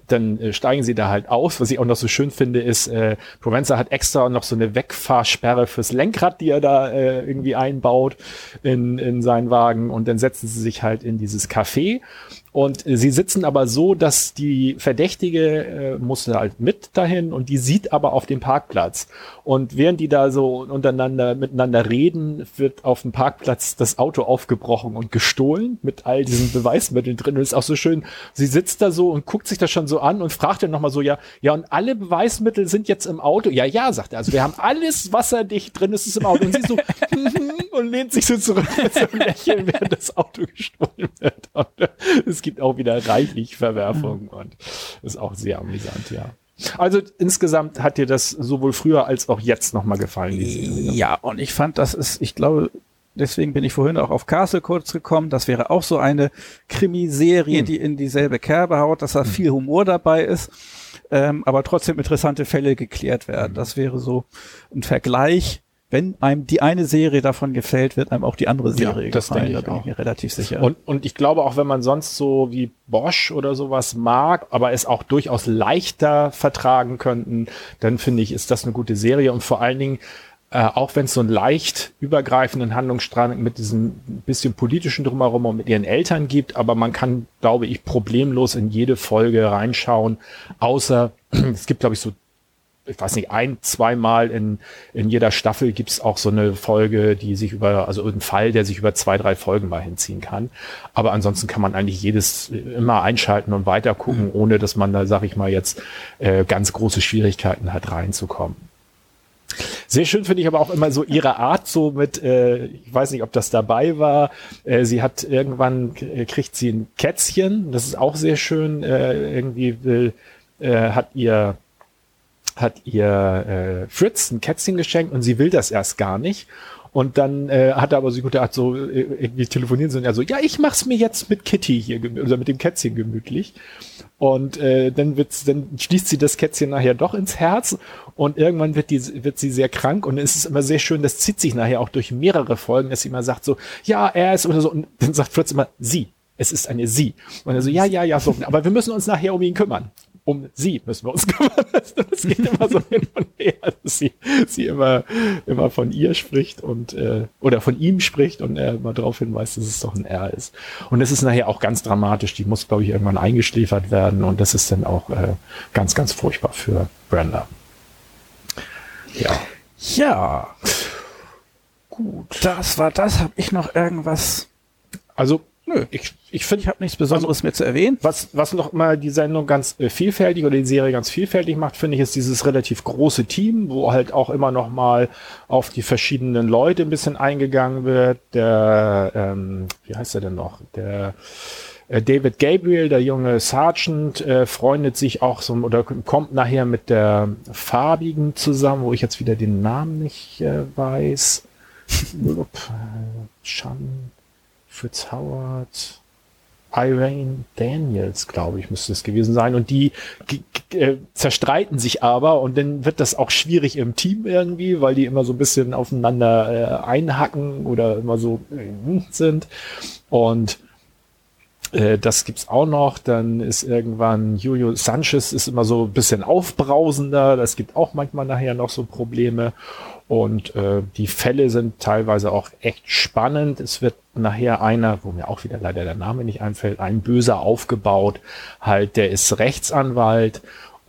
dann äh, steigen sie da halt aus. Was ich auch noch so schön finde, ist, äh, Provenza hat extra noch so eine Wegfahrsperre fürs Lenkrad, die er da äh, irgendwie einbaut in, in seinen Wagen und dann setzen sie sich halt in dieses Café und sie sitzen aber so, dass die Verdächtige äh, musste halt mit dahin und die sieht aber auf dem Parkplatz. Und während die da so untereinander miteinander reden, wird auf dem Parkplatz das Auto aufgebrochen und gestohlen mit all diesen Beweismitteln drin. Und es ist auch so schön, sie sitzt da so und guckt sich das schon so an und fragt dann nochmal so, ja, ja, und alle Beweismittel sind jetzt im Auto? Ja, ja, sagt er. Also wir haben alles wasserdicht drin, ist es im Auto. Und sie so, und lehnt sich so zurück mit so einem Lächeln, während das Auto gestohlen wird. Und äh, es gibt auch wieder reichlich Verwerfungen und ist auch sehr amüsant, ja. Also insgesamt hat dir das sowohl früher als auch jetzt nochmal gefallen, die Serie. Ja, und ich fand, das ist, ich glaube, deswegen bin ich vorhin auch auf Castle kurz gekommen. Das wäre auch so eine Krimiserie, Hm. die in dieselbe Kerbe haut, dass da viel Humor dabei ist, ähm, aber trotzdem interessante Fälle geklärt Hm. werden. Das wäre so ein Vergleich. Wenn einem die eine Serie davon gefällt, wird einem auch die andere Ja, Serie das gefallen. denke Da ich bin ich auch. mir relativ sicher. Und, und ich glaube auch, wenn man sonst so wie Bosch oder sowas mag, aber es auch durchaus leichter vertragen könnten, dann finde ich, ist das eine gute Serie und vor allen Dingen, äh, auch wenn es so einen leicht übergreifenden Handlungsstrang mit diesem bisschen politischen drumherum und mit ihren Eltern gibt, aber man kann, glaube ich, problemlos in jede Folge reinschauen, außer es gibt, glaube ich, so ich weiß nicht, ein, zweimal in, in jeder Staffel gibt's auch so eine Folge, die sich über, also einen Fall, der sich über zwei, drei Folgen mal hinziehen kann. Aber ansonsten kann man eigentlich jedes äh, immer einschalten und weiter gucken, ohne dass man da, sag ich mal, jetzt äh, ganz große Schwierigkeiten hat, reinzukommen. Sehr schön finde ich aber auch immer so ihre Art, so mit, äh, ich weiß nicht, ob das dabei war. Äh, sie hat irgendwann äh, kriegt sie ein Kätzchen, das ist auch sehr schön. Äh, irgendwie will, äh, hat ihr hat ihr äh, Fritz ein Kätzchen geschenkt und sie will das erst gar nicht. Und dann äh, hat er aber so gute Art so äh, irgendwie telefonieren sie und er so, ja, ich mach's mir jetzt mit Kitty hier oder mit dem Kätzchen gemütlich. Und äh, dann wird's, dann schließt sie das Kätzchen nachher doch ins Herz und irgendwann wird die wird sie sehr krank und es ist immer sehr schön, das zieht sich nachher auch durch mehrere Folgen, dass sie immer sagt so, ja, er ist oder so und dann sagt Fritz immer sie. Es ist eine sie. Und er so, ja, ja, ja, so, aber wir müssen uns nachher um ihn kümmern. Um sie müssen wir uns kümmern. Das geht immer so hin und her, dass sie, sie immer, immer von ihr spricht und, äh, oder von ihm spricht und er immer darauf hinweist, dass es doch ein R ist. Und es ist nachher auch ganz dramatisch. Die muss, glaube ich, irgendwann eingeschläfert werden und das ist dann auch äh, ganz, ganz furchtbar für Brenda. Ja. Ja. Gut. Das war das. Habe ich noch irgendwas? Also Nö, ich, ich finde, ich habe nichts Besonderes also, mehr zu erwähnen. Was, was noch mal die Sendung ganz äh, vielfältig oder die Serie ganz vielfältig macht, finde ich, ist dieses relativ große Team, wo halt auch immer noch mal auf die verschiedenen Leute ein bisschen eingegangen wird. Der, ähm, wie heißt er denn noch? Der äh, David Gabriel, der junge Sergeant, äh, freundet sich auch so oder kommt nachher mit der farbigen zusammen, wo ich jetzt wieder den Namen nicht äh, weiß. Chan Fritz Howard, Irene Daniels, glaube ich, müsste es gewesen sein. Und die äh, zerstreiten sich aber und dann wird das auch schwierig im Team irgendwie, weil die immer so ein bisschen aufeinander äh, einhacken oder immer so äh, sind. Und äh, das gibt's auch noch. Dann ist irgendwann Julio Sanchez ist immer so ein bisschen aufbrausender. Das gibt auch manchmal nachher noch so Probleme. Und äh, die Fälle sind teilweise auch echt spannend. Es wird nachher einer, wo mir auch wieder leider der Name nicht einfällt, ein Böser aufgebaut. Halt, der ist Rechtsanwalt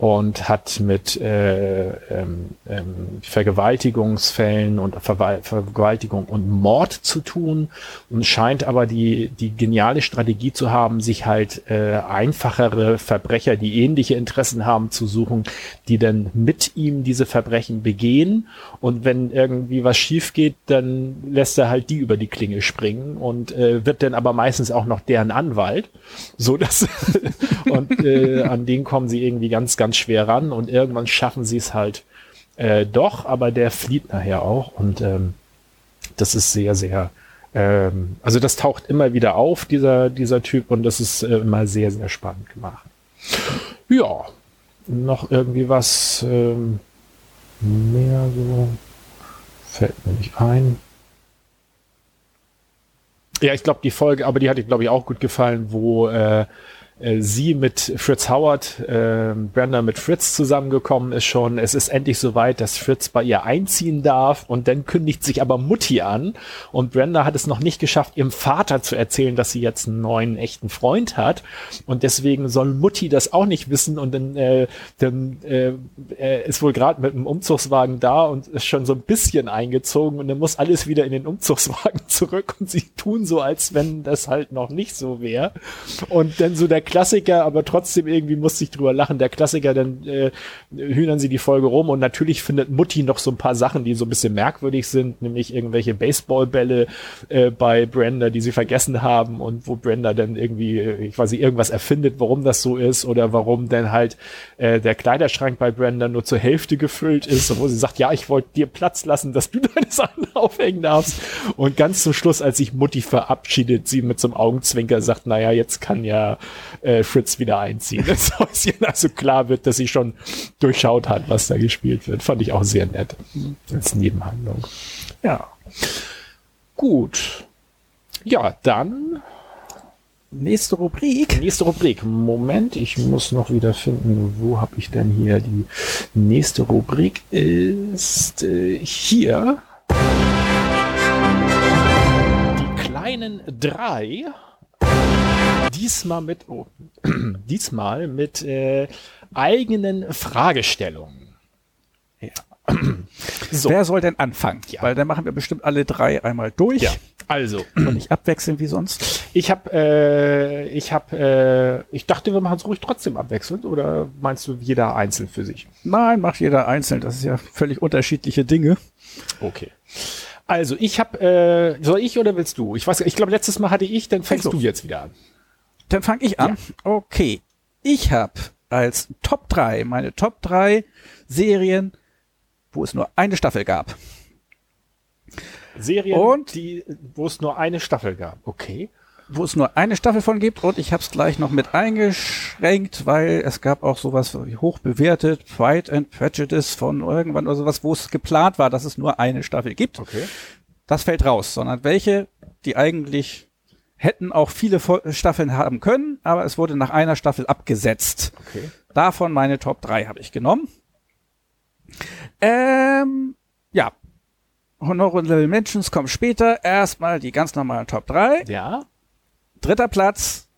und hat mit äh, ähm, ähm, Vergewaltigungsfällen und Ver Vergewaltigung und Mord zu tun und scheint aber die die geniale Strategie zu haben, sich halt äh, einfachere Verbrecher, die ähnliche Interessen haben, zu suchen, die dann mit ihm diese Verbrechen begehen. Und wenn irgendwie was schief geht, dann lässt er halt die über die Klinge springen und äh, wird dann aber meistens auch noch deren Anwalt, so dass und äh, an den kommen sie irgendwie ganz ganz schwer ran und irgendwann schaffen sie es halt äh, doch, aber der flieht nachher auch und ähm, das ist sehr, sehr, ähm, also das taucht immer wieder auf, dieser, dieser Typ und das ist äh, immer sehr, sehr spannend gemacht. Ja, noch irgendwie was ähm, mehr so fällt mir nicht ein. Ja, ich glaube, die Folge, aber die hatte, glaube ich, auch gut gefallen, wo äh, sie mit Fritz Howard, äh, Brenda mit Fritz zusammengekommen ist schon. Es ist endlich soweit, dass Fritz bei ihr einziehen darf und dann kündigt sich aber Mutti an. Und Brenda hat es noch nicht geschafft, ihrem Vater zu erzählen, dass sie jetzt einen neuen echten Freund hat. Und deswegen soll Mutti das auch nicht wissen. Und dann, äh, dann äh, er ist wohl gerade mit einem Umzugswagen da und ist schon so ein bisschen eingezogen. Und dann muss alles wieder in den Umzugswagen zurück. Und sie tun so, als wenn das halt noch nicht so wäre und dann so der Klassiker, aber trotzdem irgendwie musste ich drüber lachen. Der Klassiker, dann äh, hühnern sie die Folge rum und natürlich findet Mutti noch so ein paar Sachen, die so ein bisschen merkwürdig sind, nämlich irgendwelche Baseballbälle äh, bei Brenda, die sie vergessen haben und wo Brenda dann irgendwie, ich weiß nicht, irgendwas erfindet, warum das so ist oder warum denn halt äh, der Kleiderschrank bei Brenda nur zur Hälfte gefüllt ist, wo sie sagt, ja, ich wollte dir Platz lassen, dass du deine Sachen aufhängen darfst. Und ganz zum Schluss, als sich Mutti verabschiedet, sie mit so einem Augenzwinker sagt, naja, jetzt kann ja äh, Fritz wieder einziehen. Aus ihr also klar wird, dass sie schon durchschaut hat, was da gespielt wird. Fand ich auch sehr nett als Nebenhandlung. Ja. Gut. Ja, dann nächste Rubrik. Nächste Rubrik. Moment, ich muss noch wieder finden, wo habe ich denn hier die nächste Rubrik ist äh, hier. Die kleinen drei diesmal mit, oh, diesmal mit äh, eigenen Fragestellungen. Ja. So. Wer soll denn anfangen? Ja. Weil dann machen wir bestimmt alle drei einmal durch. Ja. Also. Und nicht abwechseln wie sonst. Ich habe, äh, ich habe, äh, ich dachte, wir machen es ruhig trotzdem abwechselnd oder meinst du jeder einzeln für sich? Nein, macht jeder einzeln. Das ist ja völlig unterschiedliche Dinge. Okay. Also ich habe, äh, soll ich oder willst du? Ich weiß, ich glaube letztes Mal hatte ich, dann fängst du jetzt wieder an. Dann fange ich an. Ja. Okay. Ich habe als Top 3 meine Top 3 Serien, wo es nur eine Staffel gab. Serien, und die, wo es nur eine Staffel gab. Okay. Wo es nur eine Staffel von gibt und ich habe es gleich noch mit eingeschränkt, weil es gab auch sowas wie hoch bewertet, Pride and Prejudice von irgendwann oder sowas, wo es geplant war, dass es nur eine Staffel gibt. Okay. Das fällt raus, sondern welche, die eigentlich hätten auch viele Staffeln haben können, aber es wurde nach einer Staffel abgesetzt. Okay. Davon meine Top 3 habe ich genommen. Ähm, ja. Honorable Mentions kommen später. Erstmal die ganz normalen Top 3. Ja. Dritter Platz.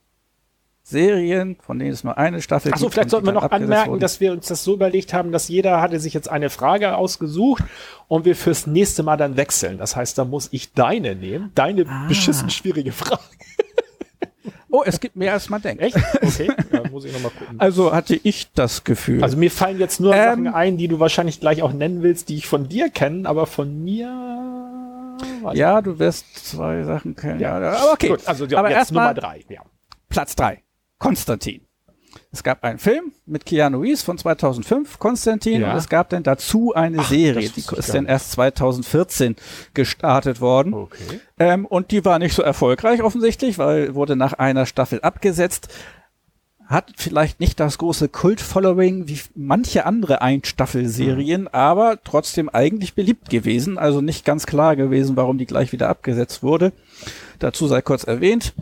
Serien, von denen es nur eine Staffel Achso, gibt. vielleicht und sollten wir noch anmerken, wurden. dass wir uns das so überlegt haben, dass jeder hatte sich jetzt eine Frage ausgesucht und wir fürs nächste Mal dann wechseln. Das heißt, da muss ich deine nehmen. Deine Ah. beschissen schwierige Frage. Oh, es gibt mehr als man denkt. Echt? Okay, ja, muss ich nochmal gucken. Also hatte ich das Gefühl. Also mir fallen jetzt nur Ähm. Sachen ein, die du wahrscheinlich gleich auch nennen willst, die ich von dir kenne, aber von mir. ja, du wirst zwei Sachen kennen. Ja, aber okay. Gut, also ja, aber jetzt Nummer drei. Ja. Platz drei. Konstantin. Es gab einen Film mit Keanu Reeves von 2005, Konstantin, Ja. und es gab dann dazu eine Ach, Serie, die ist dann erst 2014 gestartet worden. Okay. Ähm, und die war nicht so erfolgreich offensichtlich, weil wurde nach einer Staffel abgesetzt. Hat vielleicht nicht das große Kult-Following wie manche andere Einstaffelserien, Mhm. aber trotzdem eigentlich beliebt gewesen. Also nicht ganz klar gewesen, warum die gleich wieder abgesetzt wurde. Dazu sei kurz erwähnt.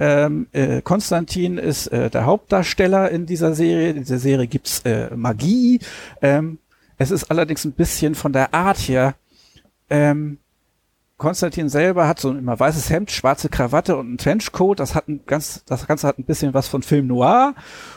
Ähm, äh, Konstantin ist äh, der Hauptdarsteller in dieser Serie. In dieser Serie gibt's äh, Magie. Ähm, es ist allerdings ein bisschen von der Art her ähm, Konstantin selber hat so ein immer weißes Hemd, schwarze Krawatte und einen Trenchcoat. Das hat ein ganz, das Ganze hat ein bisschen was von Film Noir.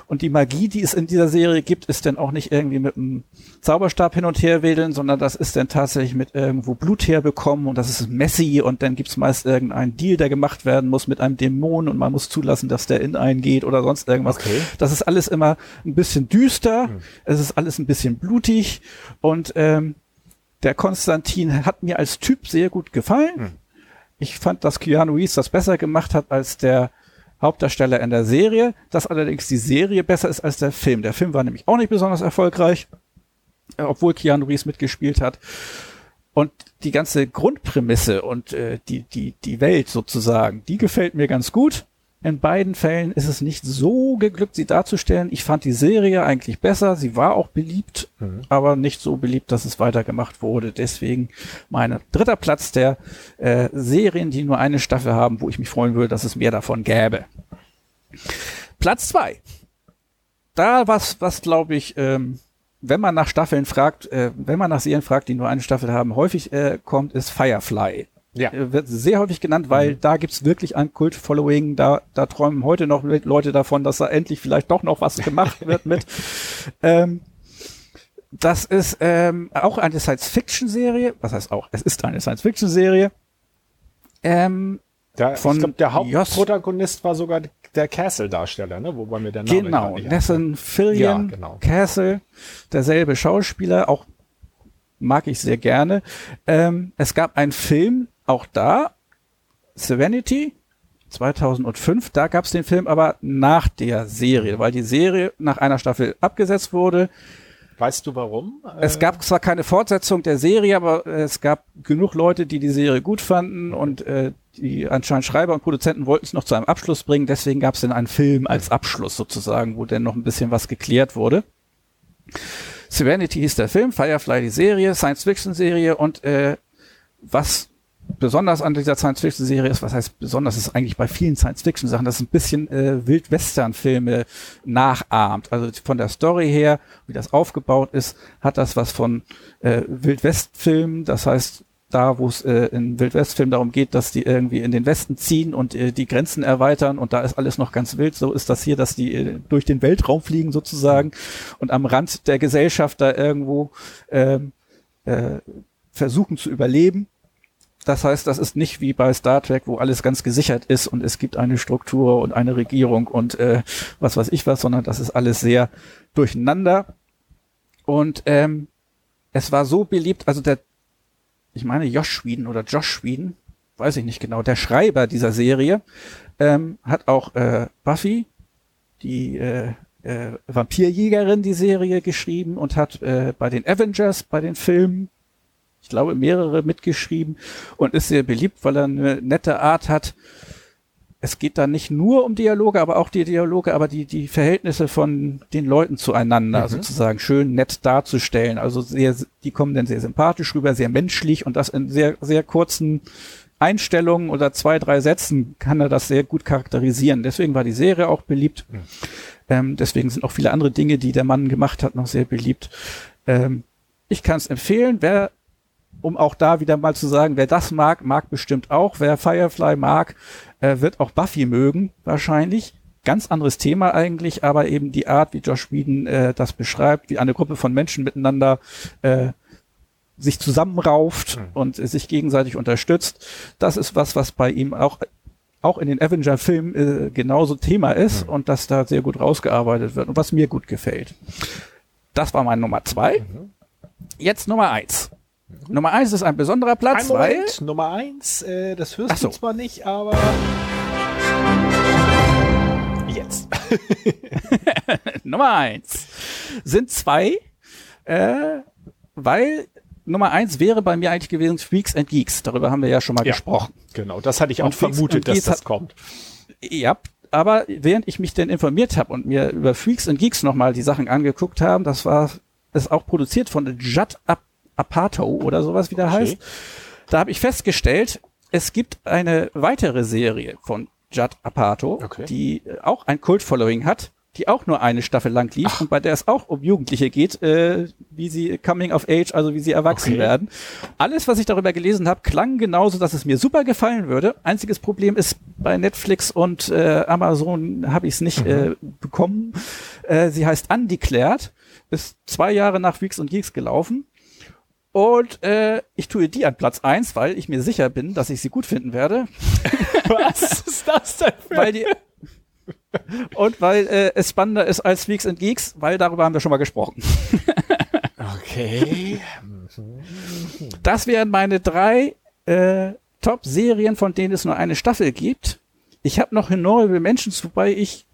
Und die Magie, die es in dieser Serie gibt, ist dann auch nicht irgendwie mit einem Zauberstab hin und her wedeln, sondern das ist dann tatsächlich mit irgendwo Blut herbekommen und das ist messy und dann gibt's meist irgendeinen Deal, der gemacht werden muss mit einem Dämon und man muss zulassen, dass der in einen geht oder sonst irgendwas. Okay. Das ist alles immer ein bisschen düster, Hm. es ist alles ein bisschen blutig und ähm, der Konstantin hat mir als Typ sehr gut gefallen. Hm. Ich fand, dass Keanu Reeves das besser gemacht hat als der Hauptdarsteller in der Serie, dass allerdings die Serie besser ist als der Film. Der Film war nämlich auch nicht besonders erfolgreich, äh, obwohl Keanu Reeves mitgespielt hat. Und die ganze Grundprämisse und äh, die, die, die Welt sozusagen, die gefällt mir ganz gut. In beiden Fällen ist es nicht so geglückt, sie darzustellen. Ich fand die Serie eigentlich besser. Sie war auch beliebt, aber nicht so beliebt, dass es weitergemacht wurde. Deswegen mein dritter Platz der äh, Serien, die nur eine Staffel haben, wo ich mich freuen würde, dass es mehr davon gäbe. Platz zwei. Da was, was glaube ich, ähm, wenn man nach Staffeln fragt, äh, wenn man nach Serien fragt, die nur eine Staffel haben, häufig äh, kommt, ist Firefly. Ja. Äh, Wird sehr häufig genannt, weil da gibt's wirklich ein Kult-Following. Da, da träumen heute noch Leute davon, dass da endlich vielleicht doch noch was gemacht wird mit. Ähm, das ist ähm, auch eine Science-Fiction-Serie. Was heißt auch? Es ist eine Science-Fiction-Serie. Ähm, Der, Von ich glaube, der Hauptprotagonist war sogar der Castle-Darsteller, ne? wobei mir der Name genau, Nathan Fillion, Ja, genau. Castle, derselbe Schauspieler, auch mag ich sehr gerne. Ähm, es gab einen Film, auch da, Serenity, 2005, da gab es den Film aber nach der Serie, weil die Serie nach einer Staffel abgesetzt wurde. Weißt du warum? Es gab zwar keine Fortsetzung der Serie, aber äh, es gab genug Leute, die die Serie gut fanden und äh, die anscheinend Schreiber und Produzenten wollten es noch zu einem Abschluss bringen. Deswegen gab es dann einen Film als Abschluss sozusagen, wo dann noch ein bisschen was geklärt wurde. Serenity hieß der Film, Firefly die Serie, Science-Fiction-Serie und äh, was besonders an dieser Science-Fiction-Serie ist, was heißt besonders, ist eigentlich bei vielen Science-Fiction-Sachen, dass es ein bisschen äh, Wild-Western-Filme nachahmt. Also von der Story her, wie das aufgebaut ist, hat das was von äh, Wild-West-Filmen. Das heißt, da, wo es äh, in Wild-West-Filmen darum geht, dass die irgendwie in den Westen ziehen und äh, die Grenzen erweitern und da ist alles noch ganz wild. So ist das hier, dass die äh, durch den Weltraum fliegen sozusagen und am Rand der Gesellschaft da irgendwo ähm, äh, versuchen zu überleben. Das heißt, das ist nicht wie bei Star Trek, wo alles ganz gesichert ist und es gibt eine Struktur und eine Regierung und äh, was weiß ich was, sondern das ist alles sehr durcheinander. Und ähm, es war so beliebt, also der, ich meine Josh Schweden oder Josh Schweden, weiß ich nicht genau, der Schreiber dieser Serie ähm, hat auch äh, Buffy, die äh, äh, Vampirjägerin, die Serie geschrieben und hat äh, bei den Avengers, bei den Filmen ich glaube, mehrere mitgeschrieben und ist sehr beliebt, weil er eine nette Art hat. Es geht da nicht nur um Dialoge, aber auch die Dialoge, aber die, die Verhältnisse von den Leuten zueinander sozusagen schön nett darzustellen. Also sehr, die kommen dann sehr sympathisch rüber, sehr menschlich und das in sehr, sehr kurzen Einstellungen oder zwei, drei Sätzen kann er das sehr gut charakterisieren. Deswegen war die Serie auch beliebt. Mhm. Ähm, deswegen sind auch viele andere Dinge, die der Mann gemacht hat, noch sehr beliebt. Ähm, ich kann es empfehlen, wer, um auch da wieder mal zu sagen, wer das mag, mag bestimmt auch. Wer Firefly mag, äh, wird auch Buffy mögen, wahrscheinlich. Ganz anderes Thema eigentlich, aber eben die Art, wie Josh Whedon äh, das beschreibt, wie eine Gruppe von Menschen miteinander äh, sich zusammenrauft mhm. und sich gegenseitig unterstützt. Das ist was, was bei ihm auch auch in den Avenger-Filmen äh, genauso Thema ist mhm. und das da sehr gut rausgearbeitet wird und was mir gut gefällt. Das war mein Nummer zwei. Mhm. Jetzt Nummer eins. Nummer eins ist ein besonderer Platz, ein weil Nummer eins, äh, das hörst so. du zwar nicht, aber jetzt. Nummer eins sind zwei, äh, weil Nummer eins wäre bei mir eigentlich gewesen Freaks and Geeks. Darüber haben wir ja schon mal ja, gesprochen. Genau, das hatte ich auch und vermutet, dass das hat, kommt. Ja, aber während ich mich denn informiert habe und mir über Freaks and Geeks nochmal die Sachen angeguckt haben, das war ist auch produziert von Judd Apatow oder sowas wie der okay. heißt. Da habe ich festgestellt, es gibt eine weitere Serie von Judd Apatow, okay. die auch ein Kult-Following hat, die auch nur eine Staffel lang lief Ach. und bei der es auch um Jugendliche geht, äh, wie sie coming of age, also wie sie erwachsen okay. werden. Alles, was ich darüber gelesen habe, klang genauso, dass es mir super gefallen würde. Einziges Problem ist, bei Netflix und äh, Amazon habe ich es nicht mhm. äh, bekommen. Äh, sie heißt Undeclared, ist zwei Jahre nach Weeks und Geeks gelaufen. Und äh, ich tue die an Platz eins, weil ich mir sicher bin, dass ich sie gut finden werde. Was ist das denn? Für weil die und weil äh, es spannender ist als Weeks and Geeks, weil darüber haben wir schon mal gesprochen. okay. Das wären meine drei äh, Top-Serien, von denen es nur eine Staffel gibt. Ich habe noch Honorable Mentions, wobei ich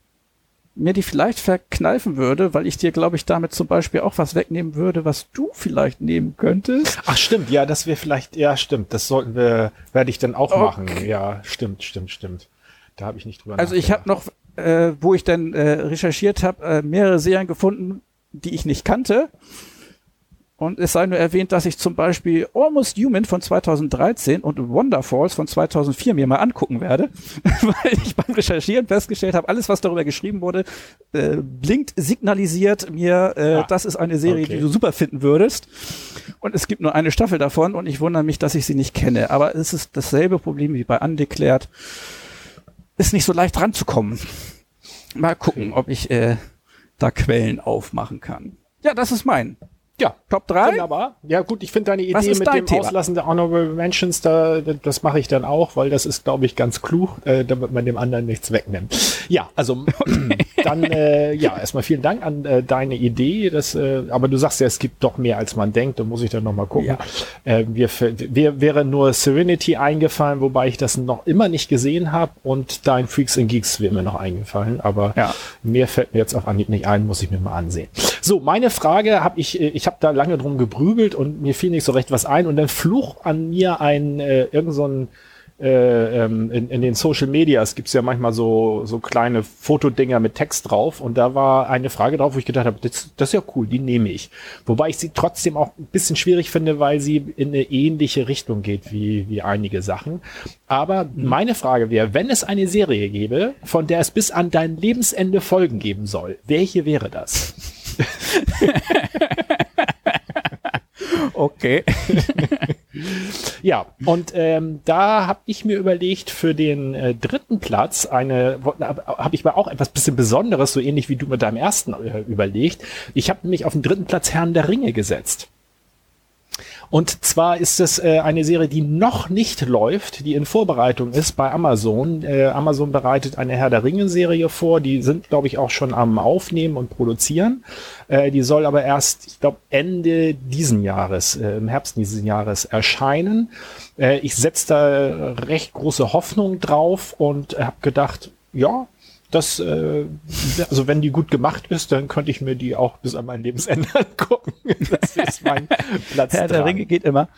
mir die vielleicht verkneifen würde, weil ich dir, glaube ich, damit zum Beispiel auch was wegnehmen würde, was du vielleicht nehmen könntest. Ach stimmt, ja, das wäre vielleicht, ja stimmt, das sollten wir, werde ich dann auch okay. machen. Ja, stimmt, stimmt, stimmt. Da habe ich nicht drüber Also ich habe noch äh, wo ich dann äh, recherchiert habe, äh, mehrere Serien gefunden, die ich nicht kannte. Und es sei nur erwähnt, dass ich zum Beispiel Almost Human von 2013 und Wonderfalls von 2004 mir mal angucken werde, weil ich beim Recherchieren festgestellt habe, alles, was darüber geschrieben wurde, äh, blinkt, signalisiert mir, äh, ah, das ist eine Serie, okay. die du super finden würdest. Und es gibt nur eine Staffel davon und ich wundere mich, dass ich sie nicht kenne. Aber es ist dasselbe Problem wie bei Undeclared ist nicht so leicht ranzukommen. Mal gucken, ob ich äh, da Quellen aufmachen kann. Ja, das ist mein. Ja, Top 3. Wunderbar. Ja, gut, ich finde deine Idee mit dem Thema? Auslassen der Honorable Mentions, da, das mache ich dann auch, weil das ist, glaube ich, ganz klug, äh, damit man dem anderen nichts wegnimmt. Ja, also dann, äh, ja, erstmal vielen Dank an äh, deine Idee. Das, äh, aber du sagst ja, es gibt doch mehr, als man denkt. Da muss ich dann nochmal gucken. Ja. Äh, wir, wir wäre nur Serenity eingefallen, wobei ich das noch immer nicht gesehen habe. Und dein Freaks and Geeks wäre mir noch eingefallen. Aber ja. mehr fällt mir jetzt auf Anhieb nicht ein, muss ich mir mal ansehen. So, meine Frage habe ich, äh, ich habe da lange drum gebrügelt und mir fiel nicht so recht was ein und dann fluch an mir ein äh, irgend so ein äh, ähm, in, in den Social Medias gibt's ja manchmal so, so kleine Fotodinger mit Text drauf und da war eine Frage drauf, wo ich gedacht habe, das, das ist ja cool, die nehme ich. Wobei ich sie trotzdem auch ein bisschen schwierig finde, weil sie in eine ähnliche Richtung geht wie, wie einige Sachen. Aber mhm. meine Frage wäre, wenn es eine Serie gäbe, von der es bis an dein Lebensende Folgen geben soll, welche wäre das? okay. ja, und ähm, da habe ich mir überlegt, für den äh, dritten Platz eine, habe ich mal auch etwas bisschen Besonderes, so ähnlich wie du mit deinem ersten äh, überlegt. Ich habe nämlich auf den dritten Platz Herrn der Ringe gesetzt. Und zwar ist es äh, eine Serie, die noch nicht läuft, die in Vorbereitung ist bei Amazon. Äh, Amazon bereitet eine Herr der Ringe-Serie vor. Die sind, glaube ich, auch schon am Aufnehmen und Produzieren. Äh, die soll aber erst, ich glaube, Ende diesen Jahres, äh, im Herbst dieses Jahres erscheinen. Äh, ich setze da recht große Hoffnung drauf und habe gedacht, ja, das, äh, also wenn die gut gemacht ist, dann könnte ich mir die auch bis an mein Lebensende angucken. Das ist mein Platz Herr der Ringe geht immer.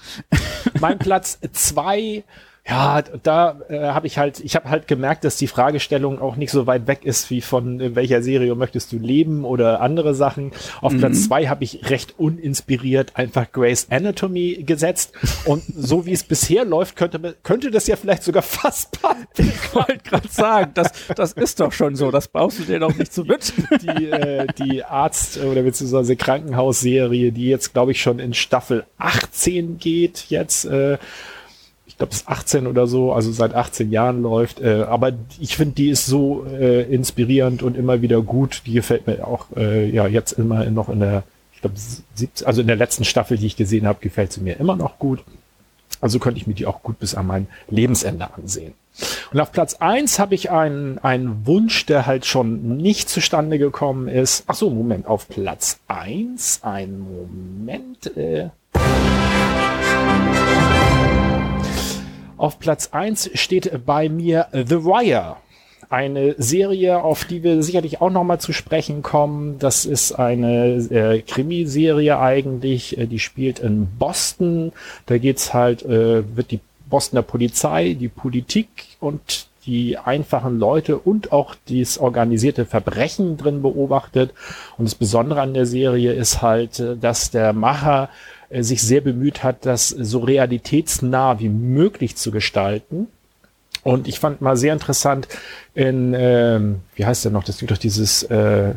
Mein Platz zwei, Ja, da äh, habe ich halt, ich habe halt gemerkt, dass die Fragestellung auch nicht so weit weg ist wie von in welcher Serie möchtest du leben oder andere Sachen. Auf mhm. Platz zwei habe ich recht uninspiriert einfach Grace Anatomy gesetzt und so wie es bisher läuft, könnte könnte das ja vielleicht sogar fast passen. Ich wollte gerade sagen, das das ist doch schon so, das brauchst du dir doch nicht zu wünschen. Die äh, die Arzt oder beziehungsweise Krankenhausserie, die jetzt glaube ich schon in Staffel 18 geht jetzt. Äh, glaube, es 18 oder so, also seit 18 Jahren läuft. Äh, aber ich finde, die ist so äh, inspirierend und immer wieder gut. Die gefällt mir auch äh, ja jetzt immer noch in der, ich glaube, also in der letzten Staffel, die ich gesehen habe, gefällt sie mir immer noch gut. Also könnte ich mir die auch gut bis an mein Lebensende ansehen. Und auf Platz eins habe ich einen, einen Wunsch, der halt schon nicht zustande gekommen ist. Ach so, Moment, auf Platz eins, ein Moment. Äh Auf Platz eins steht bei mir The Wire. Eine Serie, auf die wir sicherlich auch nochmal zu sprechen kommen. Das ist eine äh, Krimiserie eigentlich. Äh, die spielt in Boston. Da geht's halt, äh, wird die Bostoner Polizei, die Politik und die einfachen Leute und auch das organisierte Verbrechen drin beobachtet. Und das Besondere an der Serie ist halt, äh, dass der Macher sich sehr bemüht hat, das so realitätsnah wie möglich zu gestalten. Und ich fand mal sehr interessant in, ähm, wie heißt der noch, das gibt doch dieses äh,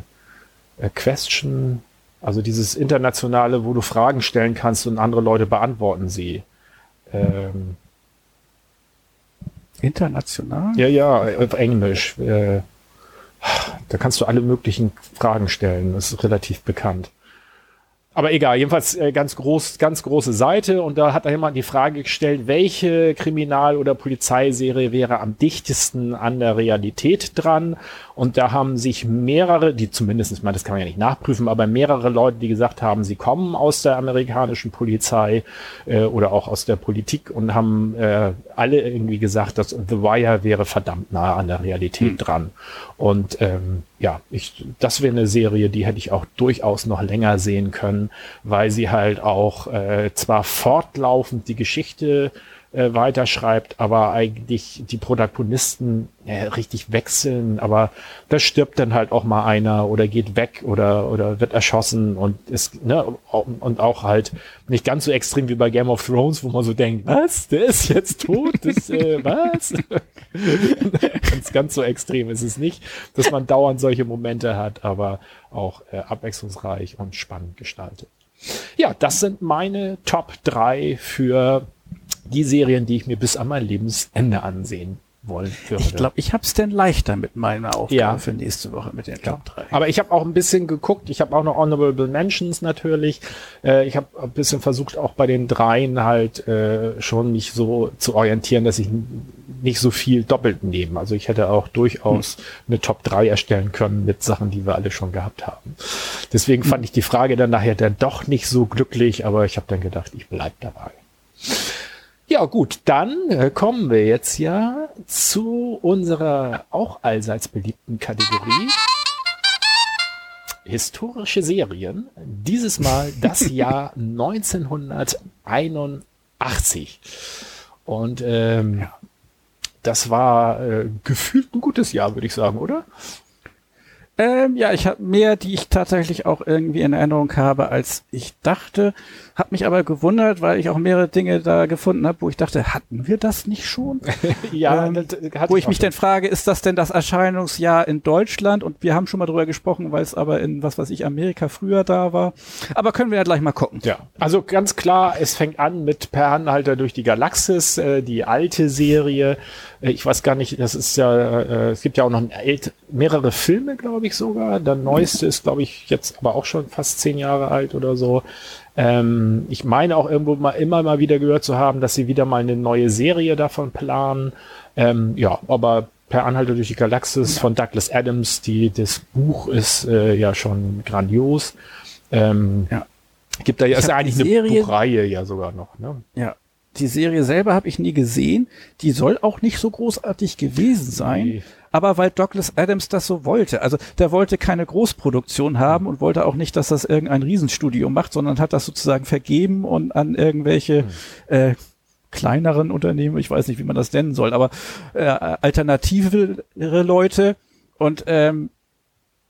äh, Question, also dieses internationale, wo du Fragen stellen kannst und andere Leute beantworten sie. Ähm, International? Ja, ja, auf Englisch. Äh, da kannst du alle möglichen Fragen stellen. Das ist relativ bekannt aber egal, jedenfalls äh, ganz groß, ganz große Seite und da hat da jemand die Frage gestellt, welche Kriminal- oder Polizeiserie wäre am dichtesten an der Realität dran? Und da haben sich mehrere, die zumindest, ich meine, das kann man ja nicht nachprüfen, aber mehrere Leute, die gesagt haben, sie kommen aus der amerikanischen Polizei äh, oder auch aus der Politik und haben äh, alle irgendwie gesagt, dass The Wire wäre verdammt nah an der Realität mhm. dran. Und ähm, ja, ich, das wäre eine Serie, die hätte ich auch durchaus noch länger sehen können, weil sie halt auch äh, zwar fortlaufend die Geschichte äh, weiterschreibt, aber eigentlich die Protagonisten äh, richtig wechseln, aber da stirbt dann halt auch mal einer oder geht weg oder oder wird erschossen und ist ne und auch halt nicht ganz so extrem wie bei Game of Thrones, wo man so denkt, was, der ist jetzt tot, das, äh, was? ganz ganz so extrem ist es nicht, dass man dauernd solche Momente hat, aber auch äh, abwechslungsreich und spannend gestaltet. Ja, das sind meine Top drei für die Serien, die ich mir bis an mein Lebensende ansehen wollen würde. Ich glaube, ich habe es denn leichter mit meiner Aufgabe ja. für nächste Woche mit den Top 3. Aber ich habe auch ein bisschen geguckt, ich habe auch noch Honorable Mentions natürlich. Äh, ich habe ein bisschen versucht, auch bei den dreien halt äh, schon mich so zu orientieren, dass ich nicht so viel doppelt nehme. Also ich hätte auch durchaus hm. eine Top 3 erstellen können mit Sachen, die wir alle schon gehabt haben. Deswegen hm. fand ich die Frage dann nachher dann doch nicht so glücklich, aber ich habe dann gedacht, ich bleib dabei. Ja gut, dann äh, kommen wir jetzt ja zu unserer auch allseits beliebten Kategorie. Historische Serien. Dieses Mal das Jahr 1981. Und ähm, ja. das war äh, gefühlt ein gutes Jahr, würde ich sagen, oder? Ähm, ja, ich habe mehr, die ich tatsächlich auch irgendwie in Erinnerung habe, als ich dachte. Hab mich aber gewundert, weil ich auch mehrere Dinge da gefunden habe, wo ich dachte, hatten wir das nicht schon? ja, ähm, wo ich mich denn frage, ist das denn das Erscheinungsjahr in Deutschland? Und wir haben schon mal drüber gesprochen, weil es aber in was weiß ich Amerika früher da war. Aber können wir ja gleich mal gucken. Ja, also ganz klar, es fängt an mit Per Anhalter durch die Galaxis, äh, die alte Serie. Äh, ich weiß gar nicht, das ist ja, äh, es gibt ja auch noch mehrere Filme, glaube ich sogar. Der neueste ist, glaube ich, jetzt aber auch schon fast zehn Jahre alt oder so. Ähm, ich meine auch irgendwo mal immer mal wieder gehört zu haben, dass sie wieder mal eine neue Serie davon planen. Ähm, ja, aber per Anhalter durch die Galaxis von Douglas Adams, die, das Buch ist äh, ja schon grandios. Ähm, ja. Gibt da ja, ist ja eigentlich eine Serie, Buchreihe ja sogar noch, ne? Ja. Die Serie selber habe ich nie gesehen. Die soll auch nicht so großartig gewesen sein. Nee aber weil Douglas Adams das so wollte. Also der wollte keine Großproduktion haben und wollte auch nicht, dass das irgendein Riesenstudio macht, sondern hat das sozusagen vergeben und an irgendwelche mhm. äh, kleineren Unternehmen, ich weiß nicht, wie man das nennen soll, aber äh, alternative Leute und ähm,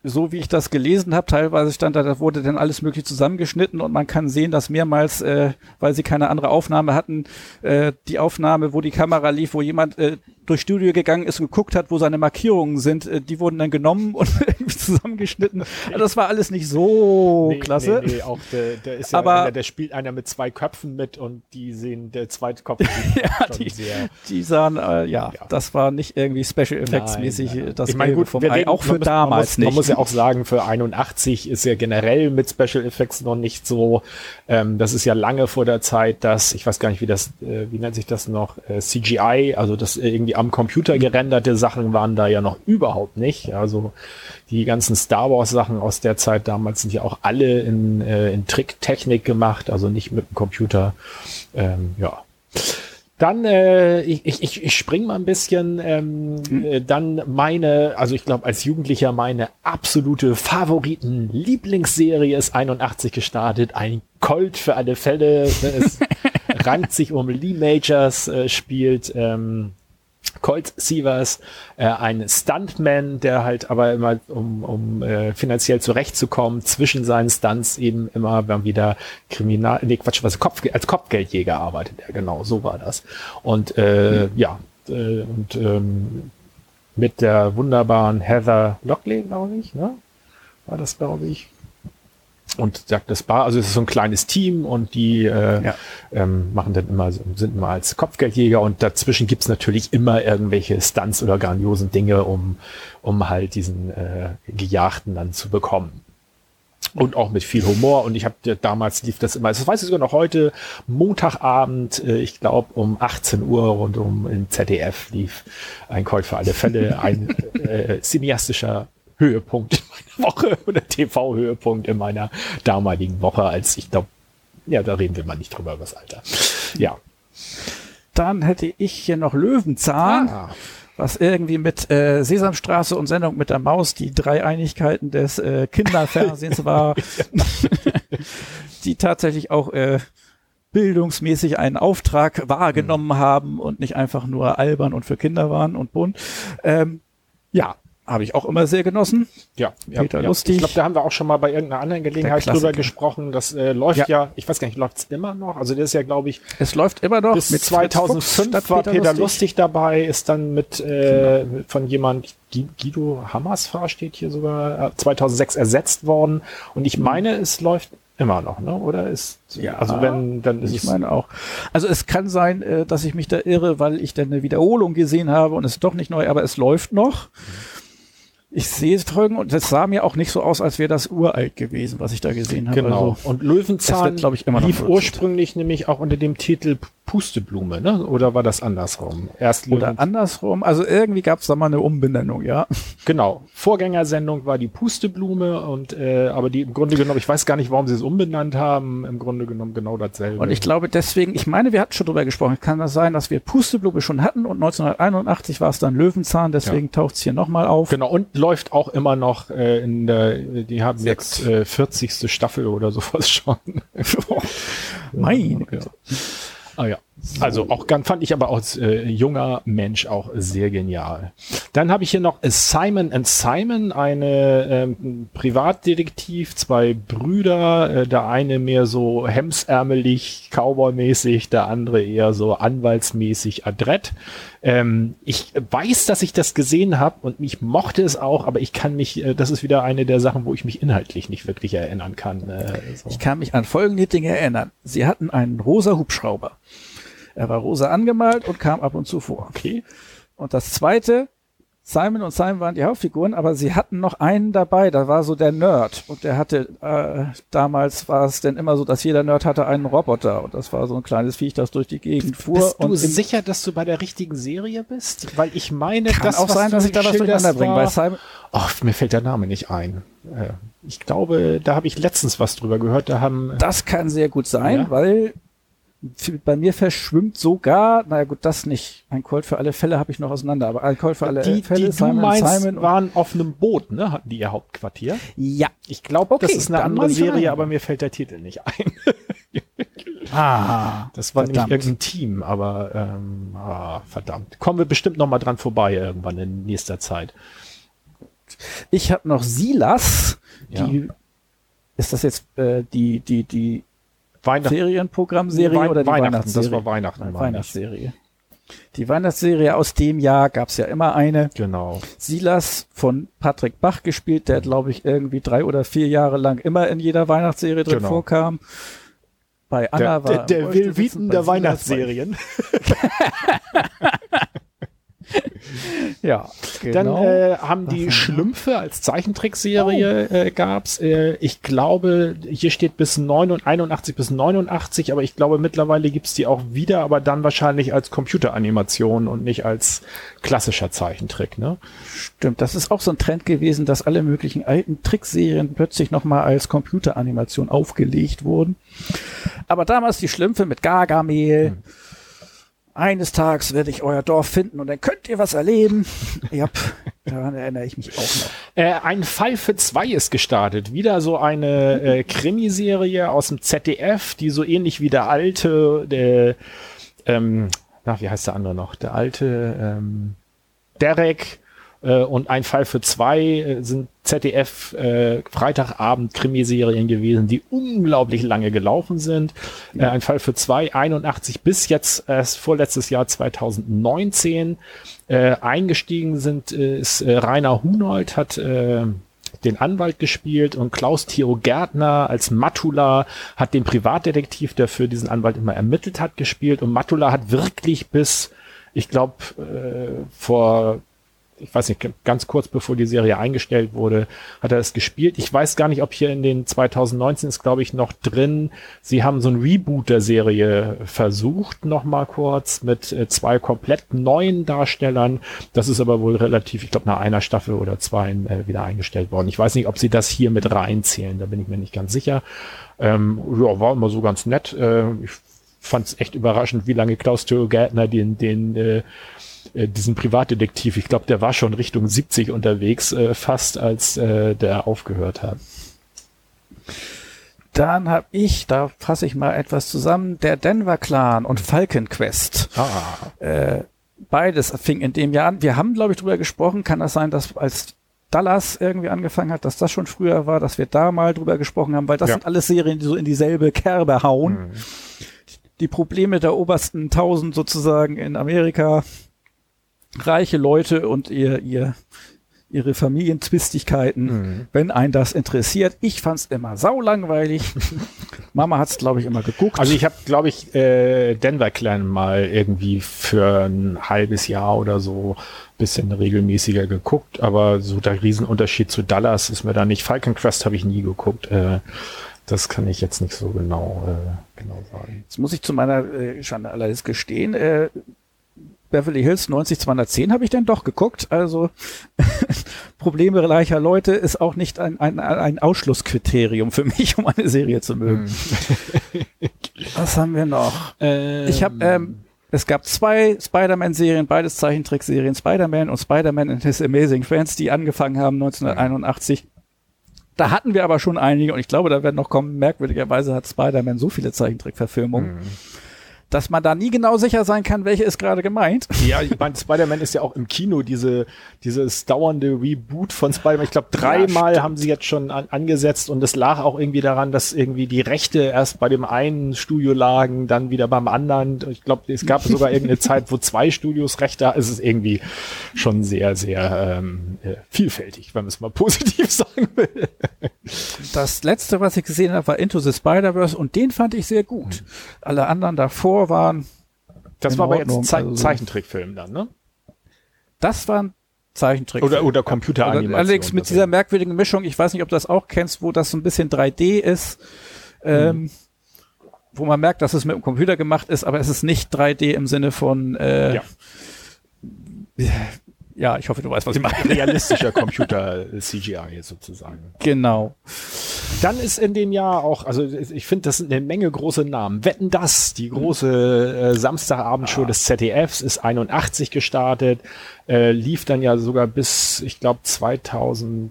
so wie ich das gelesen habe, teilweise stand da, da wurde dann alles möglich zusammengeschnitten und man kann sehen, dass mehrmals, äh, weil sie keine andere Aufnahme hatten, äh, die Aufnahme, wo die Kamera lief, wo jemand äh, durchs Studio gegangen ist und geguckt hat, wo seine Markierungen sind, äh, die wurden dann genommen und irgendwie zusammengeschnitten. Also das war alles nicht so nee, klasse. Nee, nee, auch der, der ist ja Aber, einer, der spielt einer mit zwei Köpfen mit und die sehen, der zweite Kopf ja, die, sehr, die sahen, äh, ja, ja, das war nicht irgendwie Special Effects mäßig das ich meine, gut, vom Ei, auch für muss, damals man muss, nicht. Man muss ja auch sagen, für 81 ist ja generell mit Special Effects noch nicht so, ähm, das ist ja lange vor der Zeit, dass, ich weiß gar nicht, wie das, äh, wie nennt sich das noch, äh, CGI, also das irgendwie am Computer gerenderte Sachen waren da ja noch überhaupt nicht. Also die ganzen Star Wars Sachen aus der Zeit damals sind ja auch alle in, äh, in Tricktechnik gemacht, also nicht mit dem Computer. Ähm, ja. Dann, äh, ich, ich, ich spring mal ein bisschen, ähm, mhm. äh, dann meine, also ich glaube als Jugendlicher meine absolute Favoriten Lieblingsserie ist 81 gestartet, ein Colt für alle Fälle. Es rankt sich um Lee Majors, äh, spielt ähm, Colt Sievers, äh, ein Stuntman, der halt aber immer, um, um äh, finanziell zurechtzukommen, zwischen seinen Stunts eben immer beim wieder Kriminal, nee, Quatsch, was Kopf, als Kopfgeldjäger arbeitet er, genau, so war das. Und äh, mhm. ja, äh, und ähm, mit der wunderbaren Heather Lockley, glaube ich, ne? War das, glaube ich und sagt das Bar, also es ist so ein kleines Team und die äh, ja. ähm, machen dann immer, sind immer als Kopfgeldjäger und dazwischen gibt's natürlich immer irgendwelche Stunts oder grandiosen Dinge, um, um halt diesen äh, Gejagten dann zu bekommen. Und auch mit viel Humor. Und ich habe damals lief das immer, das weiß ich sogar noch heute, Montagabend, äh, ich glaube um 18 Uhr rund um im ZDF lief ein Call für alle Fälle, ein äh, cineastischer Höhepunkt in meiner Woche oder TV-Höhepunkt in meiner damaligen Woche, als ich glaube, ja, da reden wir mal nicht drüber, was Alter. Ja. Dann hätte ich hier noch Löwenzahn. Ah was irgendwie mit äh, Sesamstraße und Sendung mit der Maus die drei Einigkeiten des äh, Kinderfernsehens war, die tatsächlich auch äh, bildungsmäßig einen Auftrag wahrgenommen mhm. haben und nicht einfach nur albern und für Kinder waren und bunt. Ähm, ja, habe ich auch immer sehr genossen. Ja, Peter ja, Lustig. Ich glaube, da haben wir auch schon mal bei irgendeiner anderen Gelegenheit drüber gesprochen. Das äh, läuft ja. ja. ich weiß gar nicht, läuft's immer noch? Also der ist ja, glaube ich, es läuft immer noch. Bis mit 2005 war Peter, Peter Lustig. Lustig. dabei, ist dann mit äh, genau. von jemand Guido Hammersfahr steht hier sogar 2006 äh, ersetzt worden. Und ich mhm. meine, es läuft immer noch, ne? Oder ist ja also wenn dann ist ich es meine auch. Also es kann sein, äh, dass ich mich da irre, weil ich dann eine Wiederholung gesehen habe und es ist doch nicht neu, aber es läuft noch. Mhm ich sehe Folgen und es sah mir auch nicht so aus, als wäre das uralt gewesen, was ich da gesehen habe. Genau. Also, und Löwenzahn glaube ich immer lief ursprünglich nämlich auch unter dem Titel Pusteblume, ne? Oder war das andersrum? Erst Löwen Oder andersrum. Also irgendwie gab es da mal eine Umbenennung, ja. Genau. Vorgängersendung war die Pusteblume und äh, aber die im Grunde genommen, ich weiß gar nicht, warum sie es umbenannt haben. Im Grunde genommen genau dasselbe. Und ich glaube deswegen, ich meine, wir hatten schon drüber gesprochen. Kann das sein, dass wir Pusteblume schon hatten und 1981 war es dann Löwenzahn. Deswegen ja. taucht es hier nochmal auf. Genau. Und läuft auch immer noch äh, in der. Die haben Sechs. jetzt äh, 40. Staffel oder sowas schon. Meine. Ja. Ja. Oh, yeah. Also auch fand ich aber als äh, junger Mensch auch sehr genial. Dann habe ich hier noch Simon and Simon, eine ähm, Privatdetektiv, zwei Brüder, äh, der eine mehr so hemsärmelig, Cowboy-mäßig, der andere eher so anwaltsmäßig adrett. Ähm, ich weiß, dass ich das gesehen habe und ich mochte es auch, aber ich kann mich, äh, das ist wieder eine der Sachen, wo ich mich inhaltlich nicht wirklich erinnern kann. Äh, so. Ich kann mich an folgende Dinge erinnern. Sie hatten einen rosa Hubschrauber. Er war rosa angemalt und kam ab und zu vor. Okay. Und das zweite, Simon und Simon waren die Hauptfiguren, aber sie hatten noch einen dabei, da war so der Nerd. Und der hatte, äh, damals war es denn immer so, dass jeder Nerd hatte einen Roboter. Und das war so ein kleines Viech, das durch die Gegend fuhr. Bist du sicher, dass du bei der richtigen Serie bist? Weil ich meine, kann das auch sein, dass ich da was durcheinander bringe. Bei Simon Ach, mir fällt der Name nicht ein. Äh, ich glaube, da habe ich letztens was drüber gehört. Da haben. Das kann sehr gut sein, ja? weil bei mir verschwimmt sogar, naja gut, das nicht. Ein Colt für alle Fälle habe ich noch auseinander, aber ein Colt für alle die, Fälle. Die Simon, du meinst, Simon waren auf einem Boot, ne? Hatten die ihr Hauptquartier? Ja. Ich glaube, okay, das ist eine andere Serie, aber mir fällt der Titel nicht ein. Ah, Das war verdammt. nämlich irgendein Team, aber ähm, ah, verdammt. Kommen wir bestimmt noch mal dran vorbei irgendwann in nächster Zeit. Ich habe noch Silas. Ja. Die, ist das jetzt äh, die, die, die Weihnachten. Ferienprogrammserie Wein- oder die Weihnachten, Weihnachtsserie? das war Weihnachten, Nein. Weihnachtsserie. Die Weihnachtsserie aus dem Jahr gab's ja immer eine. Genau. Silas von Patrick Bach gespielt, der glaube ich irgendwie drei oder vier Jahre lang immer in jeder Weihnachtsserie drin Genau. vorkam. Bei Anna Der, war der, der Will sitzend, der Weihnachtsserien. Ja, Dann genau. äh, haben die Schlümpfe als Zeichentrickserie äh, gab's. Äh, ich glaube, hier steht bis 89, 81 bis 89, aber ich glaube mittlerweile gibt's die auch wieder, aber dann wahrscheinlich als Computeranimation und nicht als klassischer Zeichentrick. Ne? Stimmt, das ist auch so ein Trend gewesen, dass alle möglichen alten Trickserien plötzlich nochmal als Computeranimation aufgelegt wurden. Aber damals die Schlümpfe mit Gargamel. Hm. Eines Tages werde ich euer Dorf finden und dann könnt ihr was erleben. Ja, daran erinnere ich mich auch noch. Äh, ein Fall für zwei ist gestartet. Wieder so eine äh, Krimiserie aus dem ZDF, die so ähnlich wie der alte, der, ähm, na, wie heißt der andere noch? Der alte ähm, Derek und ein Fall für zwei äh, sind ZDF äh, Freitagabend Krimiserien gewesen, die unglaublich lange gelaufen sind. Äh, ein Fall für zwei, 81 bis jetzt erst vorletztes Jahr 2019 äh, eingestiegen sind, äh, ist äh, Rainer Hunold hat äh, den Anwalt gespielt und Klaus Theo Gärtner als Matula hat den Privatdetektiv, der für diesen Anwalt immer ermittelt hat, gespielt und Matula hat wirklich bis, ich glaube, äh, vor ich weiß nicht, ganz kurz bevor die Serie eingestellt wurde, hat er es gespielt. Ich weiß gar nicht, ob hier in den 2019 ist, glaube ich, noch drin. Sie haben so ein Reboot der Serie versucht, noch mal kurz mit äh, zwei komplett neuen Darstellern. Das ist aber wohl relativ, ich glaube, nach einer Staffel oder zwei äh, wieder eingestellt worden. Ich weiß nicht, ob sie das hier mit reinzählen. Da bin ich mir nicht ganz sicher. Ähm, ja, war immer so ganz nett. Äh, ich fand es echt überraschend, wie lange Klaus Theo Gärtner den, den äh, äh, diesen Privatdetektiv, ich glaube, der war schon Richtung 70 unterwegs, äh, fast als äh, der aufgehört hat. Dann habe ich, da fasse ich mal etwas zusammen, der Denver Clan und Falcon Quest. Ah, Äh, beides fing in dem Jahr an. Wir haben, glaube ich, drüber gesprochen. Kann das sein, dass als Dallas irgendwie angefangen hat, dass das schon früher war, dass wir da mal drüber gesprochen haben, weil das Ja. sind alles Serien, die so in dieselbe Kerbe hauen. Mhm. Die Probleme der obersten tausend sozusagen in Amerika, reiche Leute und ihr, ihr, ihre Familienzwistigkeiten, Mhm. wenn einen das interessiert. Ich fand's immer saulangweilig. Mama hat's, glaube ich, immer geguckt. Also ich habe, glaube ich, äh, Denver Clan mal irgendwie für ein halbes Jahr oder so bisschen regelmäßiger geguckt, aber so der Riesenunterschied zu Dallas ist mir da nicht. Falcon Crest habe ich nie geguckt. Äh, das kann ich jetzt nicht so genau, äh, genau sagen. Jetzt muss ich zu meiner äh, Schande allerdings gestehen, äh, Beverly Hills 90210 habe ich denn doch geguckt. Also Probleme reicher Leute ist auch nicht ein, ein, ein Ausschlusskriterium für mich, um eine Serie zu mögen. Was haben wir noch? Ich habe, ähm, es gab zwei Spider-Man-Serien, beides Zeichentrickserien, Spider-Man und Spider-Man and His Amazing Friends, die angefangen haben 1981. Da hatten wir aber schon einige und ich glaube, da werden noch kommen. Merkwürdigerweise hat Spider-Man so viele Zeichentrickverfilmungen, dass man da nie genau sicher sein kann, welche ist gerade gemeint. Ja, ich meine, Spider-Man ist ja auch im Kino diese, dieses dauernde Reboot von Spider-Man. Ich glaube, dreimal haben sie jetzt schon an, angesetzt und es lag auch irgendwie daran, dass irgendwie die Rechte erst bei dem einen Studio lagen, dann wieder beim anderen. Ich glaube, es gab sogar irgendeine Zeit, wo zwei Studios Rechte. Es ist irgendwie schon sehr, sehr ähm, äh, vielfältig, wenn man es mal positiv sagen will. Das letzte, was ich gesehen habe, war Into the Spider-Verse und den fand ich sehr gut. Alle anderen davor waren, Das war aber jetzt Ordnung, ein Ze also so. Zeichentrickfilm dann, ne? das waren Zeichentrick. Oder, oder Computeranimation. Allerdings mit Das- dieser merkwürdigen Mischung, ich weiß nicht, ob du das auch kennst, wo das so ein bisschen 3D ist, ähm, wo man merkt, dass es mit dem Computer gemacht ist, aber es ist nicht 3D im Sinne von, äh, Ja. Ja, ich hoffe, du weißt, was ich meine. realistischer Computer-CGI sozusagen. Genau. Dann ist in dem Jahr auch, also ich finde, das sind eine Menge große Namen. Wetten das, die große äh, Samstagabendshow des ZDFs, ist 81 gestartet, äh, lief dann ja sogar bis, ich glaube, 2000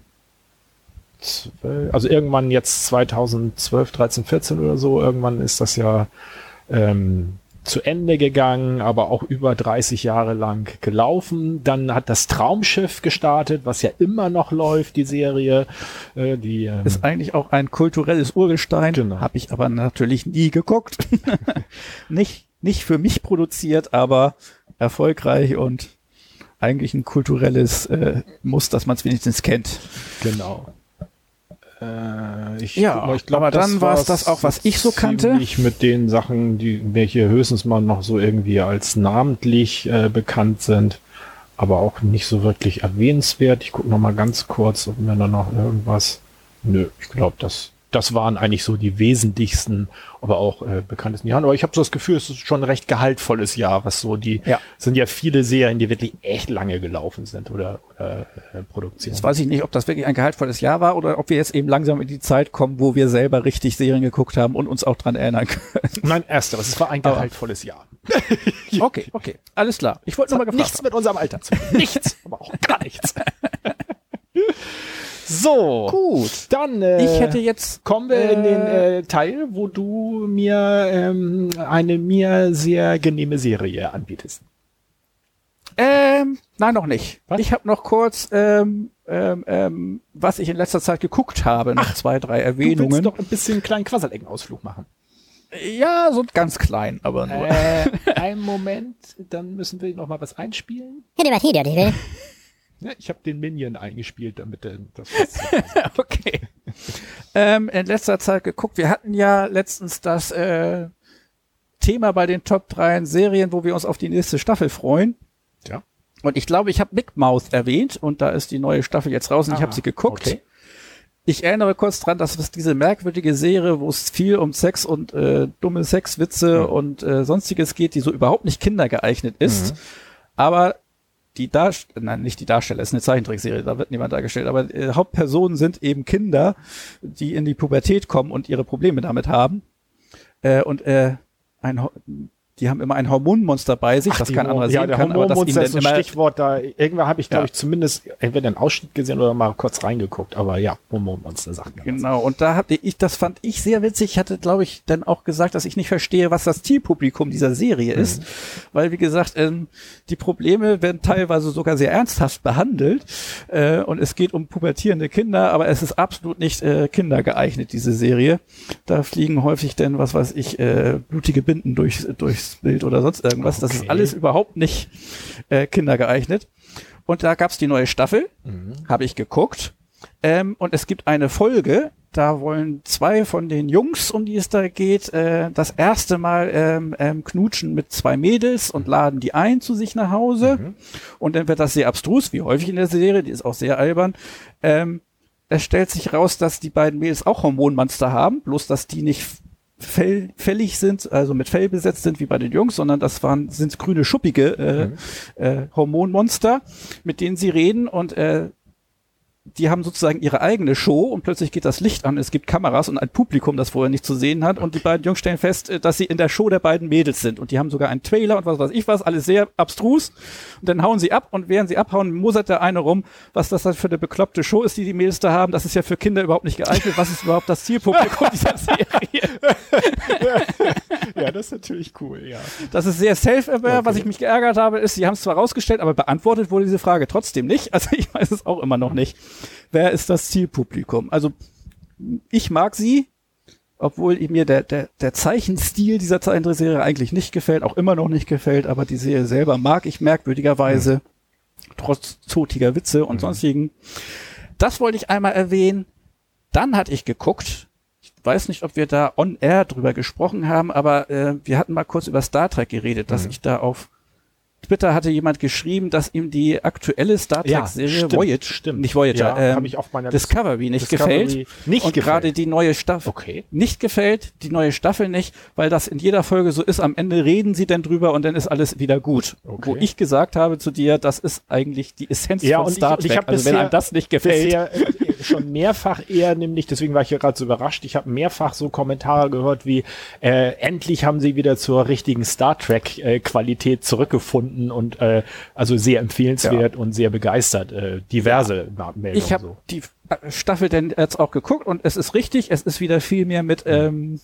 2012, also irgendwann jetzt 2012, 13, 14 oder so, irgendwann ist das ja ähm, zu Ende gegangen, aber auch über 30 Jahre lang gelaufen. Dann hat das Traumschiff gestartet, was ja immer noch läuft, die Serie. Äh, die, ähm, Ist eigentlich auch ein kulturelles Urgestein. Genau. Habe ich aber natürlich nie geguckt. nicht, nicht für mich produziert, aber erfolgreich und eigentlich ein kulturelles äh, Muss, dass man es wenigstens kennt. Genau. Äh, ich, Ja, ich glaub, aber dann war's war's das auch, was ich so kannte. ziemlich mit den Sachen, die welche höchstens mal noch so irgendwie als namentlich äh, bekannt sind, aber auch nicht so wirklich erwähnenswert. Ich gucke noch mal ganz kurz, ob mir da noch irgendwas. Nö, ich glaube, das das waren eigentlich so die wesentlichsten, aber auch äh, bekanntesten Jahren. Aber ich habe so das Gefühl, es ist schon ein recht gehaltvolles Jahr, was so die Ja. sind ja viele Serien, die wirklich echt lange gelaufen sind oder, oder äh, Produktionen. Jetzt weiß ich nicht, ob das wirklich ein gehaltvolles Jahr war oder ob wir jetzt eben langsam in die Zeit kommen, wo wir selber richtig Serien geguckt haben und uns auch dran erinnern können. Nein, ersteres. Es war ein gehaltvolles Jahr. Okay, okay. Alles klar. Ich wollte nur mal gefragt nichts mit unserem Alter zu tun. Nichts, aber auch gar nichts. so, Gut. dann äh, Ich hätte jetzt kommen wir in den äh, äh, Teil, wo du mir ähm, eine mir sehr genehme Serie anbietest. Ähm, nein, noch nicht. Was? Ich habe noch kurz, ähm, ähm, ähm, was ich in letzter Zeit geguckt habe, noch zwei, drei Du willst Erwähnungen. doch ein bisschen einen kleinen Quasseleckenausflug machen. Ja, so ganz klein, aber nur. Äh, einen Moment, dann müssen wir noch mal was einspielen. Ja, ich habe den Minion eingespielt, damit äh, das okay. ähm, in letzter Zeit geguckt. Wir hatten ja letztens das äh, Thema bei den Top 3 Serien, wo wir uns auf die nächste Staffel freuen. Ja. Und ich glaube, ich habe Big Mouth erwähnt und da ist die neue Staffel jetzt raus und ich Ah, habe sie geguckt. okay. Ich erinnere kurz dran, dass es diese merkwürdige Serie, wo es viel um Sex und äh, dumme Sexwitze Mhm. und äh, sonstiges geht, die so überhaupt nicht kindergeeignet ist. Aber die Darsteller, nein, nicht die Darsteller, es ist eine Zeichentrickserie, da wird niemand dargestellt, aber äh, Hauptpersonen sind eben Kinder, die in die Pubertät kommen und ihre Probleme damit haben. Äh, und äh, ein, die haben immer ein Hormonmonster bei sich, das die kein anderer ja, sehen der kann, aber das Hormonmonster ist ein Stichwort, da irgendwann habe ich, glaube Ja. ich, zumindest entweder einen Ausschnitt gesehen oder mal kurz reingeguckt. Aber ja, Hormonmonster sagt was. Genau, und da hatte ich, das fand ich sehr witzig. Ich hatte, glaube ich, dann auch gesagt, dass ich nicht verstehe, was das Zielpublikum dieser Serie ist. Weil, wie gesagt, ähm, die Probleme werden teilweise sogar sehr ernsthaft behandelt. Äh, und es geht um pubertierende Kinder, aber es ist absolut nicht äh, kindergeeignet, diese Serie. Da fliegen häufig denn, was weiß ich, äh, blutige Binden durchs, durchs Bild oder sonst irgendwas. Das ist Okay. alles überhaupt nicht äh, kindergeeignet. Und da gab's die neue Staffel, habe ich geguckt. Ähm, und es gibt eine Folge, da wollen zwei von den Jungs, um die es da geht, äh, das erste Mal ähm, ähm, knutschen mit zwei Mädels und laden die ein zu sich nach Hause. Und dann wird das sehr abstrus, wie häufig in der Serie, die ist auch sehr albern. Ähm, es stellt sich raus, dass die beiden Mädels auch Hormonmonster haben, bloß dass die nicht fell, fällig sind, also mit Fell besetzt sind wie bei den Jungs, sondern das waren sind grüne schuppige äh, äh, Hormonmonster, mit denen sie reden und äh, die haben sozusagen ihre eigene Show und plötzlich geht das Licht an, es gibt Kameras und ein Publikum, das vorher nicht zu sehen hat und die beiden Jungs stellen fest, äh, dass sie in der Show der beiden Mädels sind und die haben sogar einen Trailer und was weiß ich was, alles sehr abstrus und dann hauen sie ab und während sie abhauen, mosert der eine rum, was das dann für eine bekloppte Show ist, die die Mädels da haben, das ist ja für Kinder überhaupt nicht geeignet, was ist überhaupt das Zielpublikum dieser Serie? Ist natürlich cool, ja. Das ist sehr self-aware. Okay. Was ich mich geärgert habe, ist, sie haben es zwar rausgestellt, aber beantwortet wurde diese Frage trotzdem nicht. Also ich weiß es auch immer noch nicht. Wer ist das Zielpublikum? Also ich mag sie, obwohl mir der, der, der Zeichenstil dieser Zeichentrickserie eigentlich nicht gefällt, auch immer noch nicht gefällt, aber die Serie selber mag ich merkwürdigerweise, trotz zotiger Witze und sonstigen. Das wollte ich einmal erwähnen. Dann hatte ich geguckt, weiß nicht, ob wir da on air drüber gesprochen haben, aber äh, wir hatten mal kurz über Star Trek geredet, dass ich da auf Twitter hatte jemand geschrieben, dass ihm die aktuelle Star Ja, Trek-Serie stimmt, Voyager, stimmt. nicht Voyager, Ja, ähm, ich. Discovery nicht Discovery gefällt. nicht und gefällt. gerade die neue Staffel Okay. nicht gefällt, die neue Staffel nicht, weil das in jeder Folge so ist. Am Ende reden sie dann drüber und dann ist alles wieder gut. Okay. Wo ich gesagt habe zu dir, das ist eigentlich die Essenz Ja, von ich- Star ich Trek. hab also wenn einem das nicht gefällt, Bisher, äh, schon mehrfach eher, nämlich, deswegen war ich ja gerade so überrascht, ich habe mehrfach so Kommentare gehört wie, äh, endlich haben sie wieder zur richtigen Star Trek-Qualität äh, zurückgefunden und äh, also sehr empfehlenswert ja. und sehr begeistert. Äh, diverse ja. Meldungen. Ich habe so. die Staffel denn jetzt auch geguckt und es ist richtig, es ist wieder viel mehr mit ähm,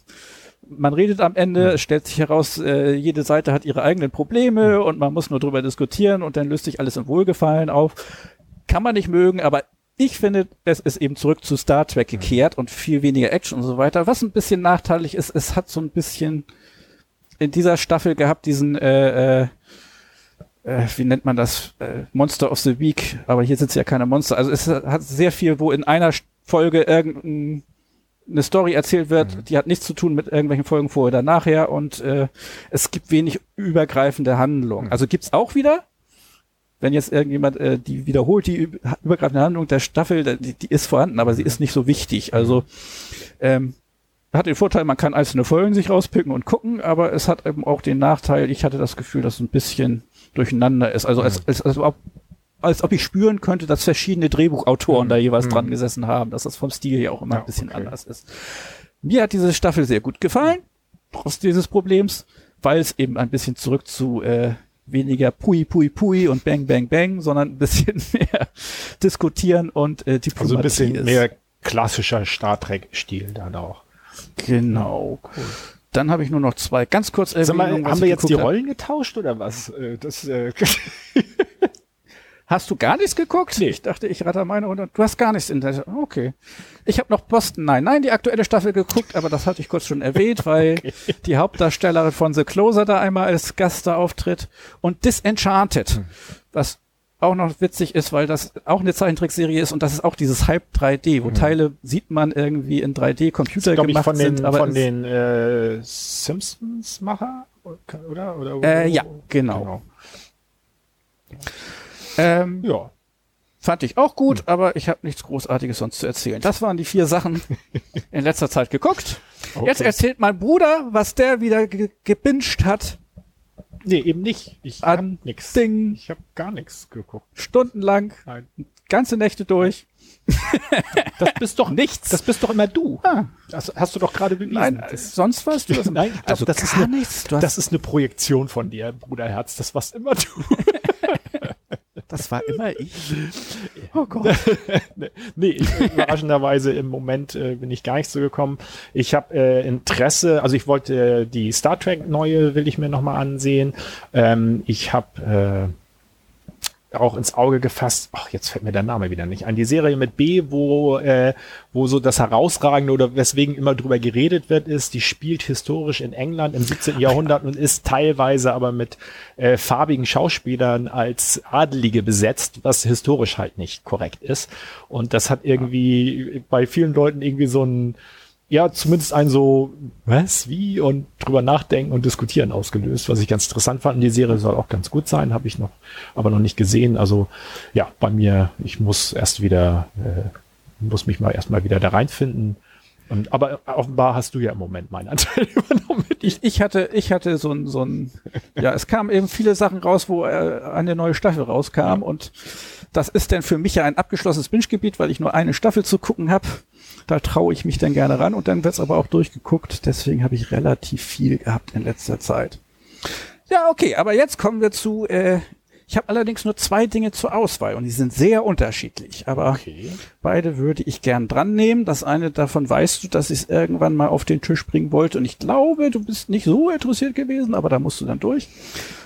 man redet am Ende, es stellt sich heraus, äh, jede Seite hat ihre eigenen Probleme und man muss nur drüber diskutieren und dann löst sich alles im Wohlgefallen auf. Kann man nicht mögen, aber ich finde, es ist eben zurück zu Star Trek gekehrt und viel weniger Action und so weiter. Was ein bisschen nachteilig ist, es hat so ein bisschen in dieser Staffel gehabt, diesen, äh, äh, äh, wie nennt man das, äh, Monster of the Week, aber hier sitzt ja keine Monster. Also es hat sehr viel, wo in einer Folge irgendein eine Story erzählt wird, mhm. die hat nichts zu tun mit irgendwelchen Folgen vorher oder nachher und äh, es gibt wenig übergreifende Handlung. Mhm. Also gibt's auch wieder, wenn jetzt irgendjemand äh, die wiederholt, die übergreifende Handlung der Staffel, die, die ist vorhanden, aber sie ist nicht so wichtig. Also ähm, hat den Vorteil, man kann einzelne Folgen sich rauspicken und gucken, aber es hat eben auch den Nachteil, ich hatte das Gefühl, dass es ein bisschen durcheinander ist. Also als, als, als, als ob ich spüren könnte, dass verschiedene Drehbuchautoren mhm. da jeweils mhm. dran gesessen haben, dass das vom Stil ja auch immer ja, ein bisschen okay. anders ist. Mir hat diese Staffel sehr gut gefallen, trotz dieses Problems, weil es eben ein bisschen zurück zu äh, weniger Pui Pui Pui und Bang Bang Bang, sondern ein bisschen mehr diskutieren und äh, Diplomatie Also ein bisschen ist. mehr klassischer Star Trek Stil dann auch. Genau. Cool. Dann habe ich nur noch zwei ganz kurz Sag mal, haben wir jetzt die Rollen getauscht oder was? Äh, das, äh Hast du gar nichts geguckt? Nee. Ich dachte, ich rate meine und du hast gar nichts in der. Okay. Ich habe noch Boston Nein, nein, die aktuelle Staffel geguckt, aber das hatte ich kurz schon erwähnt, weil okay. die Hauptdarstellerin von The Closer da einmal als Gast da auftritt und Disenchanted, hm. was auch noch witzig ist, weil das auch eine Zeichentrickserie ist und das ist auch dieses Halb 3D, wo hm. Teile sieht man irgendwie in 3D Computer gemacht ich, von den, sind, aber von den äh, Simpsons Macher oder oder, oder äh, ja, genau. genau. Ähm, ja. Fand ich auch gut, hm. aber ich habe nichts Großartiges sonst zu erzählen. Das waren die vier Sachen in letzter Zeit geguckt. Okay. Jetzt erzählt mein Bruder, was der wieder ge gebinged hat. Nee, eben nicht. Ich hab nix. Ding. Ich habe gar nichts geguckt. Stundenlang. Nein. Ganze Nächte durch. das bist doch nichts. Das bist doch immer du. Ah. Das hast du doch gerade bewiesen. Nein, sonst was? Du das, Nein, also das ist eine, nichts. das ist eine Projektion von dir, Bruderherz. Das warst immer du. Das war immer ich. Oh Gott. nee, ich, überraschenderweise im Moment äh, bin ich gar nicht so gekommen. Ich habe äh, Interesse, also ich wollte äh, die Star Trek neue will ich mir nochmal ansehen. Ähm, ich habe äh, auch ins Auge gefasst, ach, jetzt fällt mir der Name wieder nicht ein, die Serie mit B, wo, äh, wo so das Herausragende oder weswegen immer drüber geredet wird, ist, die spielt historisch in England im 17. Jahrhundert und ist teilweise aber mit äh, farbigen Schauspielern als Adelige besetzt, was historisch halt nicht korrekt ist. Und das hat irgendwie bei vielen Leuten irgendwie so ein ja, zumindest ein so, was, wie und drüber nachdenken und diskutieren ausgelöst, was ich ganz interessant fand. Die Serie soll auch ganz gut sein, habe ich noch, aber noch nicht gesehen. Also ja, bei mir, ich muss erst wieder, äh, muss mich mal erstmal wieder da reinfinden. Und, aber offenbar hast du ja im Moment meinen Anteil übernommen. Ich, ich hatte, ich hatte so ein, so ein, ja, es kamen eben viele Sachen raus, wo äh, eine neue Staffel rauskam ja. und das ist denn für mich ja ein abgeschlossenes Binge-Gebiet, weil ich nur eine Staffel zu gucken habe. Da traue ich mich dann gerne ran und dann wird's aber auch durchgeguckt. Deswegen habe ich relativ viel gehabt in letzter Zeit. Ja, okay, aber jetzt kommen wir zu. Äh, ich habe allerdings nur zwei Dinge zur Auswahl und die sind sehr unterschiedlich. Aber okay. beide würde ich gern dran nehmen. Das eine davon weißt du, dass ich es irgendwann mal auf den Tisch bringen wollte und ich glaube, du bist nicht so interessiert gewesen, aber da musst du dann durch.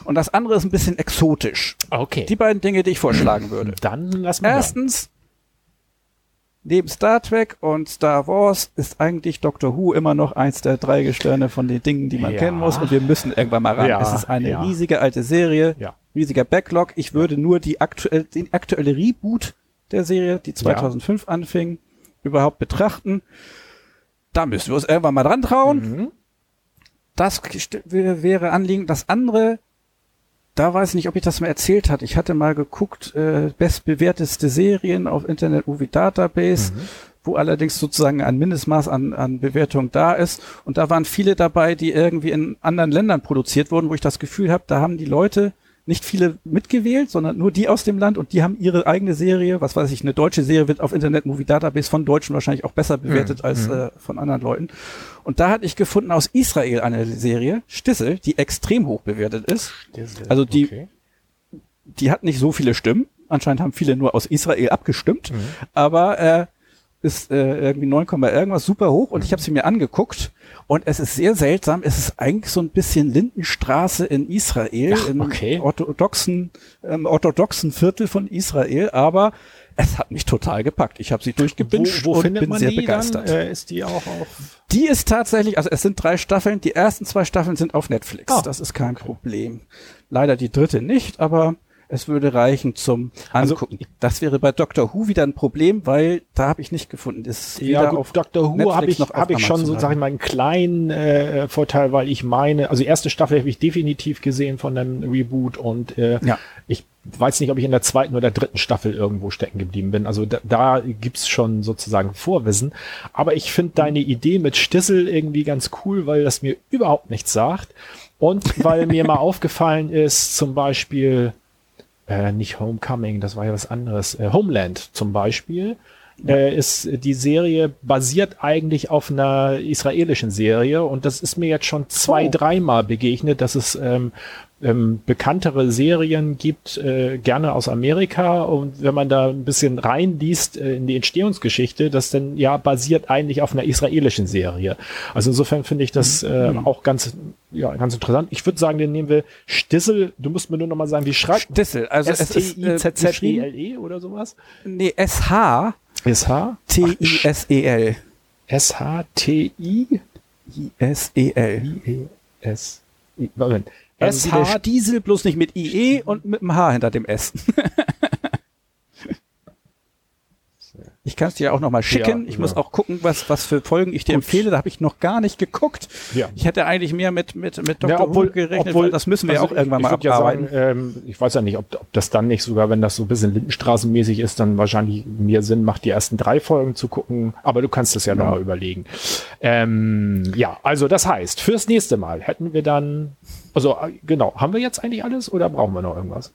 Und das andere ist ein bisschen exotisch. Okay. Die beiden Dinge, die ich vorschlagen würde. Dann lass mal. Erstens, neben Star Trek und Star Wars ist eigentlich Doctor Who immer noch eins der drei Gestirne von den Dingen, die man ja. kennen muss und wir müssen irgendwann mal ran. Ja, es ist eine ja. riesige alte Serie, riesiger Backlog. Ich würde nur die aktuell, den aktuelle Reboot der Serie, die 2005 anfing, überhaupt betrachten. Da müssen wir uns irgendwann mal dran trauen. Mhm. Das wäre Anliegen. Das andere da weiß ich nicht, ob ich das mal erzählt hatte. Ich hatte mal geguckt, äh, bestbewerteste Serien auf Internet Movie Database, mhm. wo allerdings sozusagen ein Mindestmaß an, an Bewertung da ist. Und da waren viele dabei, die irgendwie in anderen Ländern produziert wurden, wo ich das Gefühl habe, da haben die Leute nicht viele mitgewählt, sondern nur die aus dem Land und die haben ihre eigene Serie, was weiß ich, eine deutsche Serie wird auf Internet Movie Database von Deutschen wahrscheinlich auch besser bewertet Mhm. als äh, von anderen Leuten. Und da hatte ich gefunden aus Israel eine Serie, Stissel, die extrem hoch bewertet ist. Also die- Okay. Die hat nicht so viele Stimmen. Anscheinend haben viele nur aus Israel abgestimmt, Mhm. aber äh, ist äh, irgendwie 9, Komma irgendwas super hoch und ich habe sie mir angeguckt und es ist sehr seltsam. Es ist eigentlich so ein bisschen Lindenstraße in Israel, Ach, im okay. orthodoxen, ähm, orthodoxen Viertel von Israel, aber es hat mich total gepackt. Ich habe sie wo und bin man sehr die begeistert. dann? Äh, ist die auch auf? Die ist tatsächlich, also es sind drei Staffeln, die ersten zwei Staffeln sind auf Netflix. Ah, das ist kein Problem. Leider die dritte nicht, aber es würde reichen zum Also- Angucken. das wäre bei Doctor Who wieder ein Problem, weil da habe ich nicht gefunden. Ist Ja, gut, auf Dr. Who habe ich, hab ich schon so, sag ich mal, einen kleinen äh, Vorteil, weil ich meine, also erste Staffel habe ich definitiv gesehen von dem Reboot und äh, Ja. ich weiß nicht, ob ich in der zweiten oder dritten Staffel irgendwo stecken geblieben bin. Also da, da gibt's schon sozusagen Vorwissen. Aber ich finde deine Idee mit Stissel irgendwie ganz cool, weil das mir überhaupt nichts sagt. Und weil mir mal aufgefallen ist, zum Beispiel, äh, nicht Homecoming, das war ja was anderes, äh, Homeland zum Beispiel, äh, ist die Serie basiert eigentlich auf einer israelischen Serie und das ist mir jetzt schon zwei, Oh. dreimal begegnet, dass es ähm, ähm, bekanntere Serien gibt, äh, gerne aus Amerika und wenn man da ein bisschen reinliest äh, in die Entstehungsgeschichte, das dann ja basiert eigentlich auf einer israelischen Serie. Also insofern finde ich das äh, auch ganz, ja, ganz interessant. Ich würde sagen, den nehmen wir Stissel. Du musst mir nur noch mal sagen, wie schreibt Stissel. Also es ist äh, S-T-I-Z-Z-E-L-E E oder sowas? Nee, S-H S-H? T-I-S-E-L. S-H-T-I? I-S-E-L. I-E-S. I- Moment. S-H Stiesel bloß nicht mit IE und mit dem H hinter dem S. Ich kann es dir auch noch mal schicken. Ja, ich ja. muss auch gucken, was, was für Folgen ich dir Gut. empfehle. Da habe ich noch gar nicht geguckt. Ja. Ich hätte eigentlich mehr mit, mit, mit Dr. Ja, obwohl, Who gerechnet, obwohl, weil das müssen wir also auch irgendwann ich, mal ich abarbeiten. Ja sagen, ähm, ich weiß ja nicht, ob, ob das dann nicht sogar, wenn das so ein bisschen Lindenstraßenmäßig ist, dann wahrscheinlich mehr Sinn macht, die ersten drei Folgen zu gucken. Aber du kannst es ja, noch mal überlegen. Ähm, ja, also das heißt, fürs nächste Mal hätten wir dann, also äh, genau, haben wir jetzt eigentlich alles oder brauchen wir noch irgendwas?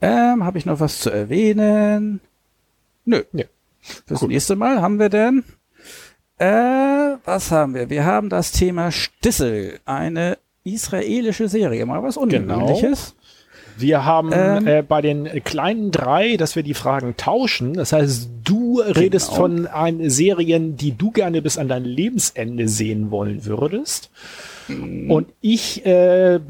ähm, habe ich noch was zu erwähnen? Nö. Nee. Fürs Cool. nächste Mal haben wir denn, äh, was haben wir? Wir haben das Thema Stissel, eine israelische Serie, mal was Genau. Ungewöhnliches. Wir haben Ähm. äh, bei den kleinen drei, dass wir die Fragen tauschen. Das heißt, du redest Genau. von ein, Serien, die du gerne bis an dein Lebensende sehen wollen würdest. Mhm. Und ich äh,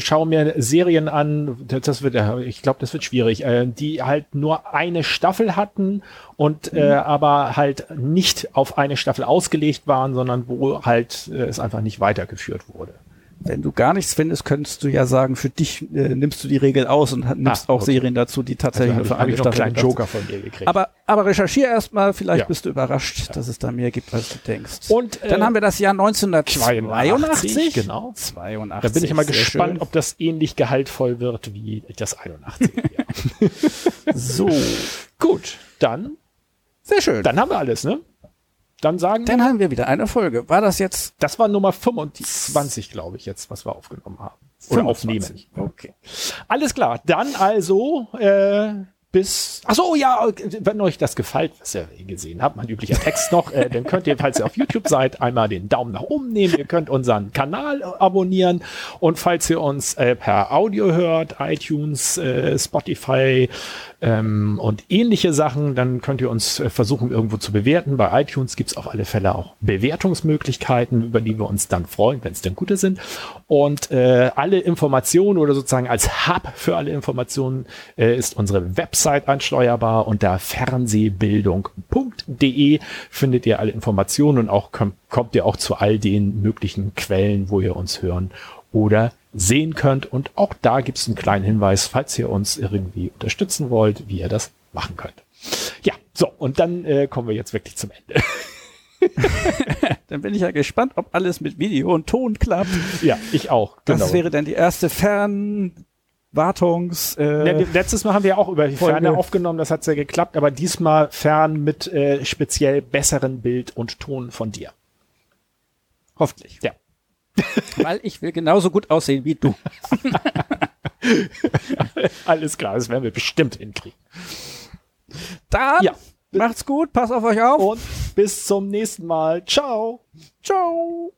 schaue mir Serien an, das wird, äh, ich glaube, das wird schwierig, äh, die halt nur eine Staffel hatten und äh, Mhm. aber halt nicht auf eine Staffel ausgelegt waren, sondern wo halt äh, es einfach nicht weitergeführt wurde. Wenn du gar nichts findest, könntest du ja sagen, für dich äh, nimmst du die Regel aus und nimmst Ah, auch okay. Serien dazu, die tatsächlich Also habe für ich, eine hab ich noch einen. Joker von dir gekriegt. Aber, aber recherchier erstmal, vielleicht Ja. bist du überrascht, dass es da mehr gibt, als du denkst. Und, äh, dann haben wir das Jahr 1982. genau. 82. Da bin ich mal gespannt, schön. ob das ähnlich gehaltvoll wird wie das 81. Jahr. So, Gut, dann, sehr schön. dann haben wir alles, ne? Dann sagen Dann wir, haben wir wieder eine Folge. War das jetzt das war Nummer 25, glaube ich, jetzt, was wir aufgenommen haben. Oder 25? aufnehmen. Okay. Alles klar, dann also äh, bis. Ach so, ja, wenn euch das gefällt, was ihr gesehen habt, mein üblicher Text noch, äh, dann könnt ihr, falls ihr auf YouTube seid, einmal den Daumen nach oben nehmen. Ihr könnt unseren Kanal äh, abonnieren und falls ihr uns äh, per Audio hört, iTunes, äh, Spotify ähm, und ähnliche Sachen, dann könnt ihr uns äh, versuchen irgendwo zu bewerten. Bei iTunes gibt's auf alle Fälle auch Bewertungsmöglichkeiten, über die wir uns dann freuen, wenn es denn gute sind. Und äh, alle Informationen oder sozusagen als Hub für alle Informationen äh, ist unsere Website ansteuerbar. Unter fernsehbildung.de findet ihr alle Informationen und auch kommt, kommt ihr auch zu all den möglichen Quellen, wo ihr uns hören oder sehen könnt. Und auch da gibt es einen kleinen Hinweis, falls ihr uns irgendwie unterstützen wollt, wie ihr das machen könnt. Ja, so, und dann äh, kommen wir jetzt wirklich zum Ende. Dann bin ich ja gespannt, ob alles mit Video und Ton klappt. ja, ich auch. Genau. Das wäre dann die erste Fernwartungs. Ja, Äh, letztes Mal haben wir auch über die Folge. Ferne aufgenommen, das hat sehr geklappt, aber diesmal fern mit äh, speziell besseren Bild und Ton von dir. hoffentlich. Ja. Weil ich will genauso gut aussehen wie du. Alles klar, das werden wir bestimmt hinkriegen. Dann Ja. macht's gut, passt auf euch auf. Und bis zum nächsten Mal. Ciao. Ciao.